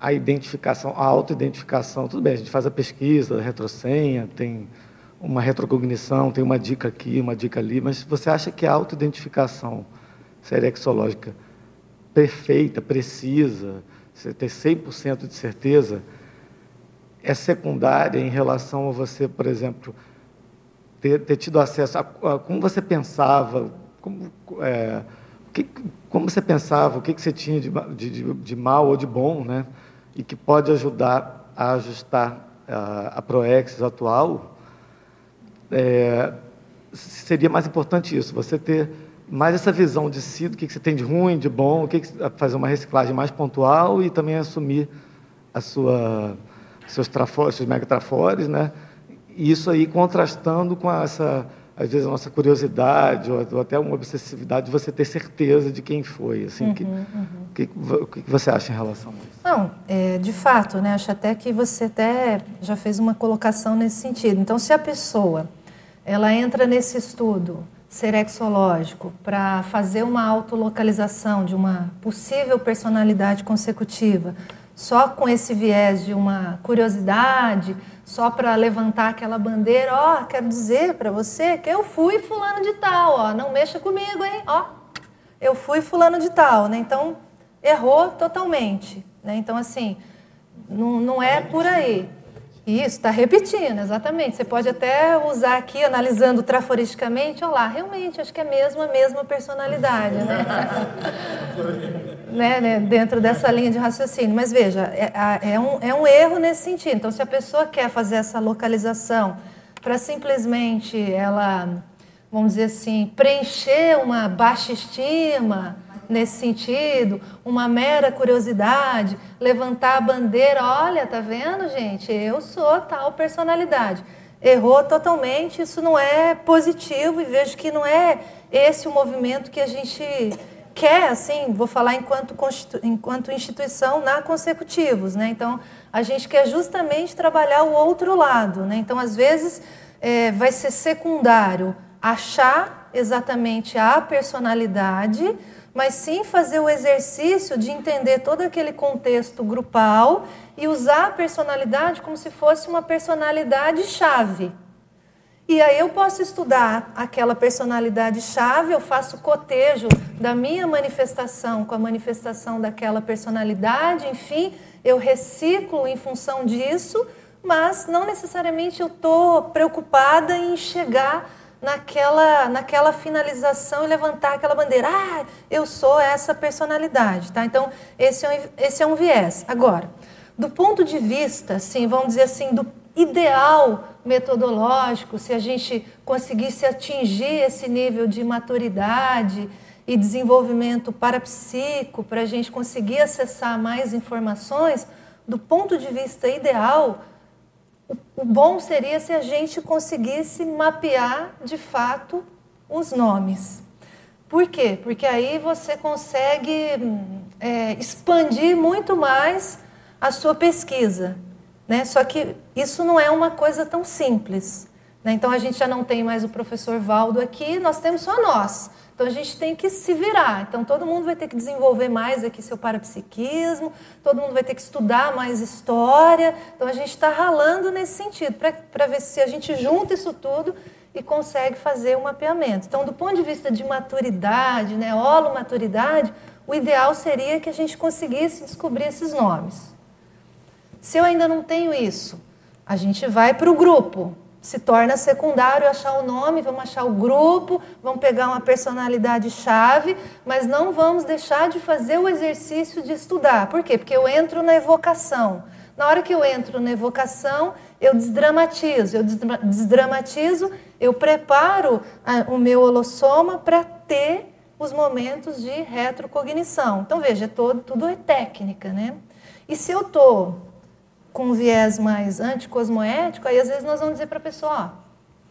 a identificação, a autoidentificação? Tudo bem, a gente faz a pesquisa, a retrosenha, tem uma retrocognição, tem uma dica aqui, uma dica ali, mas você acha que a autoidentificação serexológica perfeita, precisa, você ter 100% de certeza, é secundária em relação a você, por exemplo, ter, ter tido acesso a, a, como você pensava, como, é, que, como você pensava, o que, que você tinha de, de, de, mal ou de bom, né? E que pode ajudar a ajustar a, a Proex atual, é, seria mais importante isso, você ter mais essa visão de si, do que, que você tem de ruim, de bom, o que, que fazer uma reciclagem mais pontual e também assumir a sua, seus, trafores, seus megatrafores, né? E isso aí contrastando com essa, às vezes, a nossa curiosidade ou, ou até uma obsessividade de você ter certeza de quem foi. Assim, uhum, que, uhum. Que, o que você acha em relação a isso? Não, é, de fato, né? Acho até que você até já fez uma colocação nesse sentido. Então, se a pessoa ela entra nesse estudo serexológico para fazer uma autolocalização de uma possível personalidade consecutiva, só com esse viés de uma curiosidade, só para levantar aquela bandeira, ó, quero dizer para você que eu fui fulano de tal, ó, não mexa comigo, hein, ó, eu fui fulano de tal, né? Então errou totalmente, né? Então assim, não, não é por aí. Isso, está repetindo, exatamente. Você pode até usar aqui, analisando traforisticamente, olha lá, realmente, acho que é mesmo a mesma personalidade, né? né, né? Dentro dessa linha de raciocínio. Mas veja, é, é, um, é um erro nesse sentido. Então, se a pessoa quer fazer essa localização para simplesmente ela, vamos dizer assim, preencher uma baixa estima, nesse sentido, uma mera curiosidade, levantar a bandeira, olha, tá vendo, gente? Eu sou tal personalidade. Errou totalmente, isso não é positivo e vejo que não é esse o movimento que a gente quer, assim, vou falar enquanto, enquanto instituição na consecutivos, né? Então, a gente quer justamente trabalhar o outro lado, né? Então, às vezes, é, vai ser secundário achar exatamente a personalidade, mas sim fazer o exercício de entender todo aquele contexto grupal e usar a personalidade como se fosse uma personalidade chave. E aí eu posso estudar aquela personalidade chave, eu faço cotejo da minha manifestação com a manifestação daquela personalidade, enfim, eu reciclo em função disso, mas não necessariamente eu estou preocupada em chegar naquela, naquela finalização e levantar aquela bandeira. Ah, eu sou essa personalidade, tá? Então, esse é um, esse é um viés. Agora, do ponto de vista, assim, vamos dizer assim, do ideal metodológico, se a gente conseguisse atingir esse nível de maturidade e desenvolvimento parapsíquico, para a gente conseguir acessar mais informações, do ponto de vista ideal, o bom seria se a gente conseguisse mapear de fato os nomes. Por quê? Porque aí você consegue é, expandir muito mais a sua pesquisa. Né? Só que isso não é uma coisa tão simples. Né? Então a gente já não tem mais o professor Valdo aqui, nós temos só nós. Então a gente tem que se virar. Então todo mundo vai ter que desenvolver mais aqui seu parapsiquismo, todo mundo vai ter que estudar mais história. Então a gente está ralando nesse sentido, para ver se a gente junta isso tudo e consegue fazer o um mapeamento. Então, do ponto de vista de maturidade, né, maturidade, o ideal seria que a gente conseguisse descobrir esses nomes. Se eu ainda não tenho isso, a gente vai para o grupo. Se torna secundário achar o nome, vamos achar o grupo, vamos pegar uma personalidade chave, mas não vamos deixar de fazer o exercício de estudar. Por quê? Porque eu entro na evocação. Na hora que eu entro na evocação, eu desdramatizo, eu desdramatizo, eu preparo o meu holossoma para ter os momentos de retrocognição. Então, veja, é todo, tudo é técnica, né? E se eu estou com viés mais anticosmoético, aí às vezes nós vamos dizer para a pessoa, ó,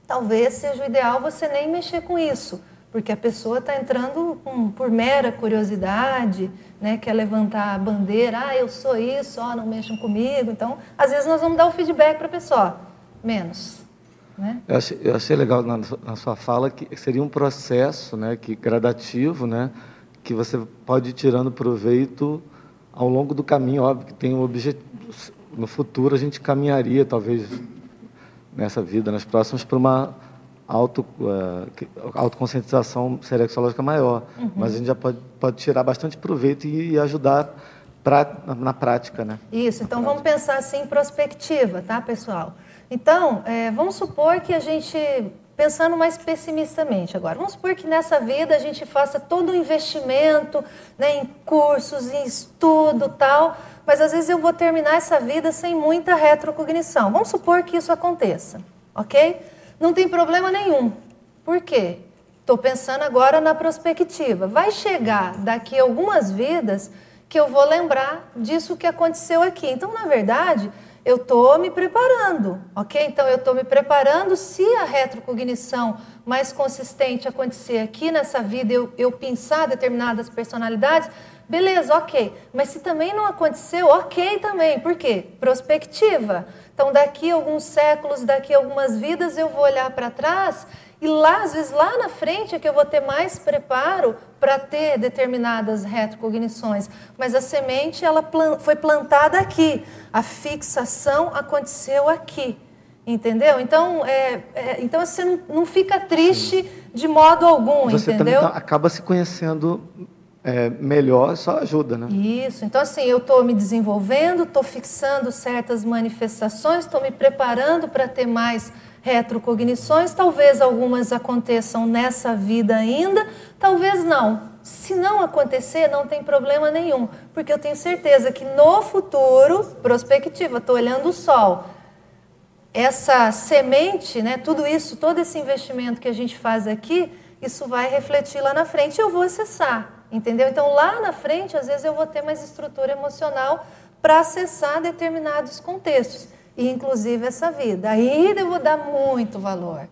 talvez seja o ideal você nem mexer com isso, porque a pessoa está entrando com, por mera curiosidade, né, quer levantar a bandeira, ah, eu sou isso, ó, não mexam comigo. Então, às vezes nós vamos dar o feedback para a pessoa, menos. Né? Eu, achei, eu achei legal na, na, sua fala que seria um processo né, que, gradativo, né, que você pode ir tirando proveito ao longo do caminho, óbvio que tem um objetivo no futuro a gente caminharia, talvez, nessa vida, nas próximas, para uma auto, uh, autoconscientização serexológica maior. Uhum. Mas a gente já pode, pode tirar bastante proveito e, e ajudar pra, na, na, prática. Né? Isso, então vamos pensar assim em prospectiva, tá, pessoal? Então, é, vamos supor que a gente, pensando mais pessimistamente agora, vamos supor que nessa vida a gente faça todo o investimento né, em cursos, em estudo tal, mas às vezes eu vou terminar essa vida sem muita retrocognição. Vamos supor que isso aconteça, ok? Não tem problema nenhum. Por quê? Estou pensando agora na prospectiva. Vai chegar daqui algumas vidas que eu vou lembrar disso que aconteceu aqui. Então, na verdade, eu estou me preparando, ok? Então, eu estou me preparando se a retrocognição mais consistente acontecer aqui nessa vida, eu, eu pensar determinadas personalidades, Beleza, ok. Mas se também não aconteceu, ok também. Por quê? Prospectiva. Então, daqui alguns séculos, daqui algumas vidas, eu vou olhar para trás e lá, às vezes, lá na frente é que eu vou ter mais preparo para ter determinadas retrocognições. Mas a semente ela foi plantada aqui, a fixação aconteceu aqui. Entendeu? Então, é, é, então você não, não fica triste Sim. de modo algum, você entendeu? Você acaba se conhecendo é, melhor só ajuda, né? Isso. Então, assim, eu estou me desenvolvendo, estou fixando certas manifestações, estou me preparando para ter mais retrocognições. Talvez algumas aconteçam nessa vida ainda, talvez não. Se não acontecer, não tem problema nenhum, porque eu tenho certeza que no futuro, prospectiva, estou olhando o sol. Essa semente, né, tudo isso, todo esse investimento que a gente faz aqui, isso vai refletir lá na frente eu vou acessar. Entendeu? Então, lá na frente, às vezes eu vou ter mais estrutura emocional para acessar determinados contextos, e inclusive essa vida. Aí eu vou dar muito valor.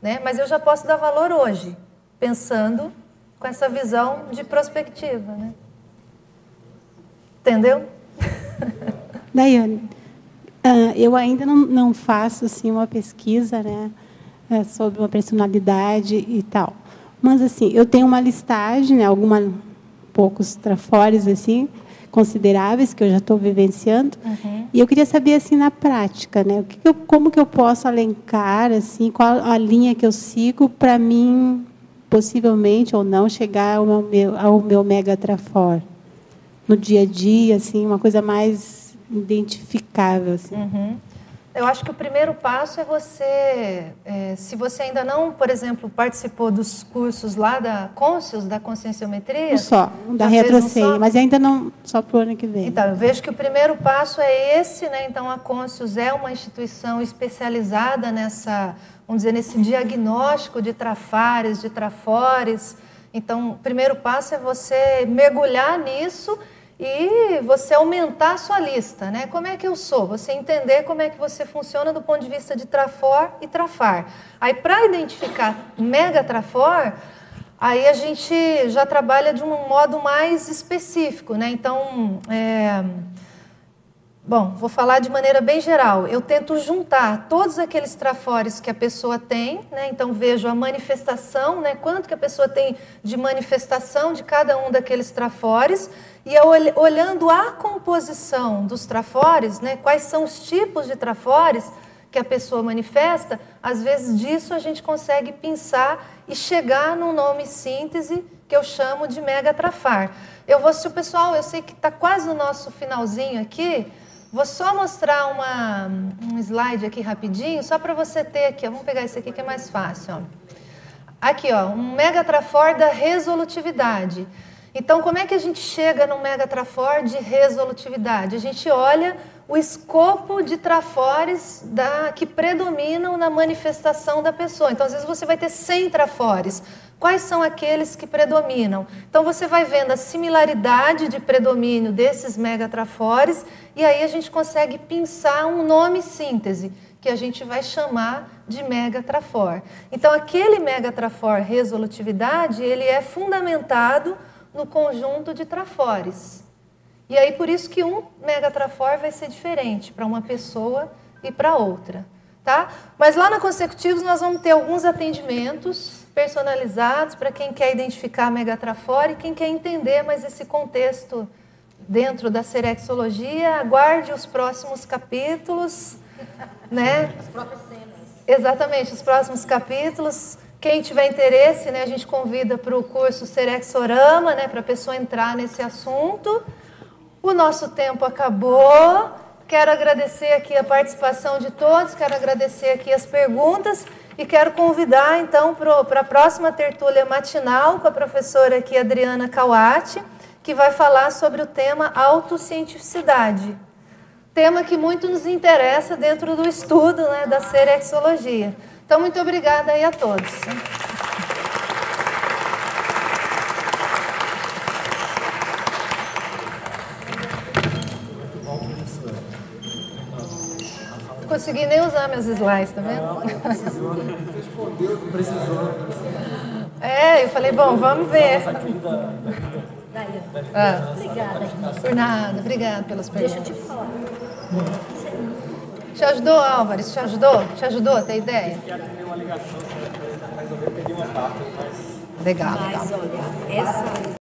Né? Mas eu já posso dar valor hoje, pensando com essa visão de prospectiva. Né? Entendeu? Daiane, uh, eu ainda não, não faço assim, uma pesquisa né, eh, sobre uma personalidade e tal. Mas assim, eu tenho uma listagem, né, alguma poucos trafores assim consideráveis que eu já estou vivenciando. Uhum. E eu queria saber assim na prática, né, o que eu, como que eu posso alencar assim, qual a linha que eu sigo para mim possivelmente ou não chegar ao meu, ao meu mega trafor no dia a dia, assim, uma coisa mais identificável assim. Uhum. Eu acho que o primeiro passo é você, é, se você ainda não, por exemplo, participou dos cursos lá da Conscius, da conscienciometria. Um só, da retrocei, um mas ainda não, só para o ano que vem. Então, eu vejo que o primeiro passo é esse, né? Então, a Conscius é uma instituição especializada nessa, vamos dizer, nesse diagnóstico de trafares, de trafores. Então, o primeiro passo é você mergulhar nisso e você aumentar a sua lista, né? Como é que eu sou? Você entender como é que você funciona do ponto de vista de trafor e trafar. Aí, para identificar mega trafor, aí a gente já trabalha de um modo mais específico, né? Então, é... Bom, vou falar de maneira bem geral. Eu tento juntar todos aqueles trafores que a pessoa tem, né? então vejo a manifestação, né? quanto que a pessoa tem de manifestação de cada um daqueles trafores, e eu, olhando a composição dos trafores, né? quais são os tipos de trafores que a pessoa manifesta, às vezes disso a gente consegue pensar e chegar num nome síntese que eu chamo de mega trafar. Eu vou, se o pessoal, eu sei que está quase no nosso finalzinho aqui, Vou só mostrar uma, um slide aqui rapidinho, só para você ter aqui. Vamos pegar esse aqui que é mais fácil. Ó. Aqui, ó, um megatrafor da resolutividade. Então, como é que a gente chega no megatrafor de resolutividade? A gente olha o escopo de trafores da, que predominam na manifestação da pessoa. Então, às vezes você vai ter 100 trafores. Quais são aqueles que predominam? Então, você vai vendo a similaridade de predomínio desses megatrafores e aí a gente consegue pensar um nome síntese, que a gente vai chamar de megatrafor. Então, aquele megatrafor resolutividade, ele é fundamentado no conjunto de trafores. E aí por isso que um megatrafor vai ser diferente para uma pessoa e para outra, tá? Mas lá na consecutivos nós vamos ter alguns atendimentos personalizados para quem quer identificar megatrafor e quem quer entender mais esse contexto dentro da serexologia. Aguarde os próximos capítulos, né? As próprias cenas. Exatamente, os próximos capítulos. Quem tiver interesse, né, a gente convida para o curso Serexorama, né, para a pessoa entrar nesse assunto. O nosso tempo acabou. Quero agradecer aqui a participação de todos, quero agradecer aqui as perguntas e quero convidar então para a próxima tertúlia matinal com a professora aqui Adriana Kawati, que vai falar sobre o tema autocientificidade. Tema que muito nos interessa dentro do estudo né, da serexologia. Então, muito obrigada aí a todos. consegui nem usar meus slides, tá vendo? Respondeu, precisou. É, eu falei, bom, vamos ver. Ah, obrigada. Por nada, obrigada pelas perguntas. Deixa eu te falar. Te ajudou, Álvares? Te ajudou? Te ajudou a ter ideia? Legal, legal. Mas olha, essa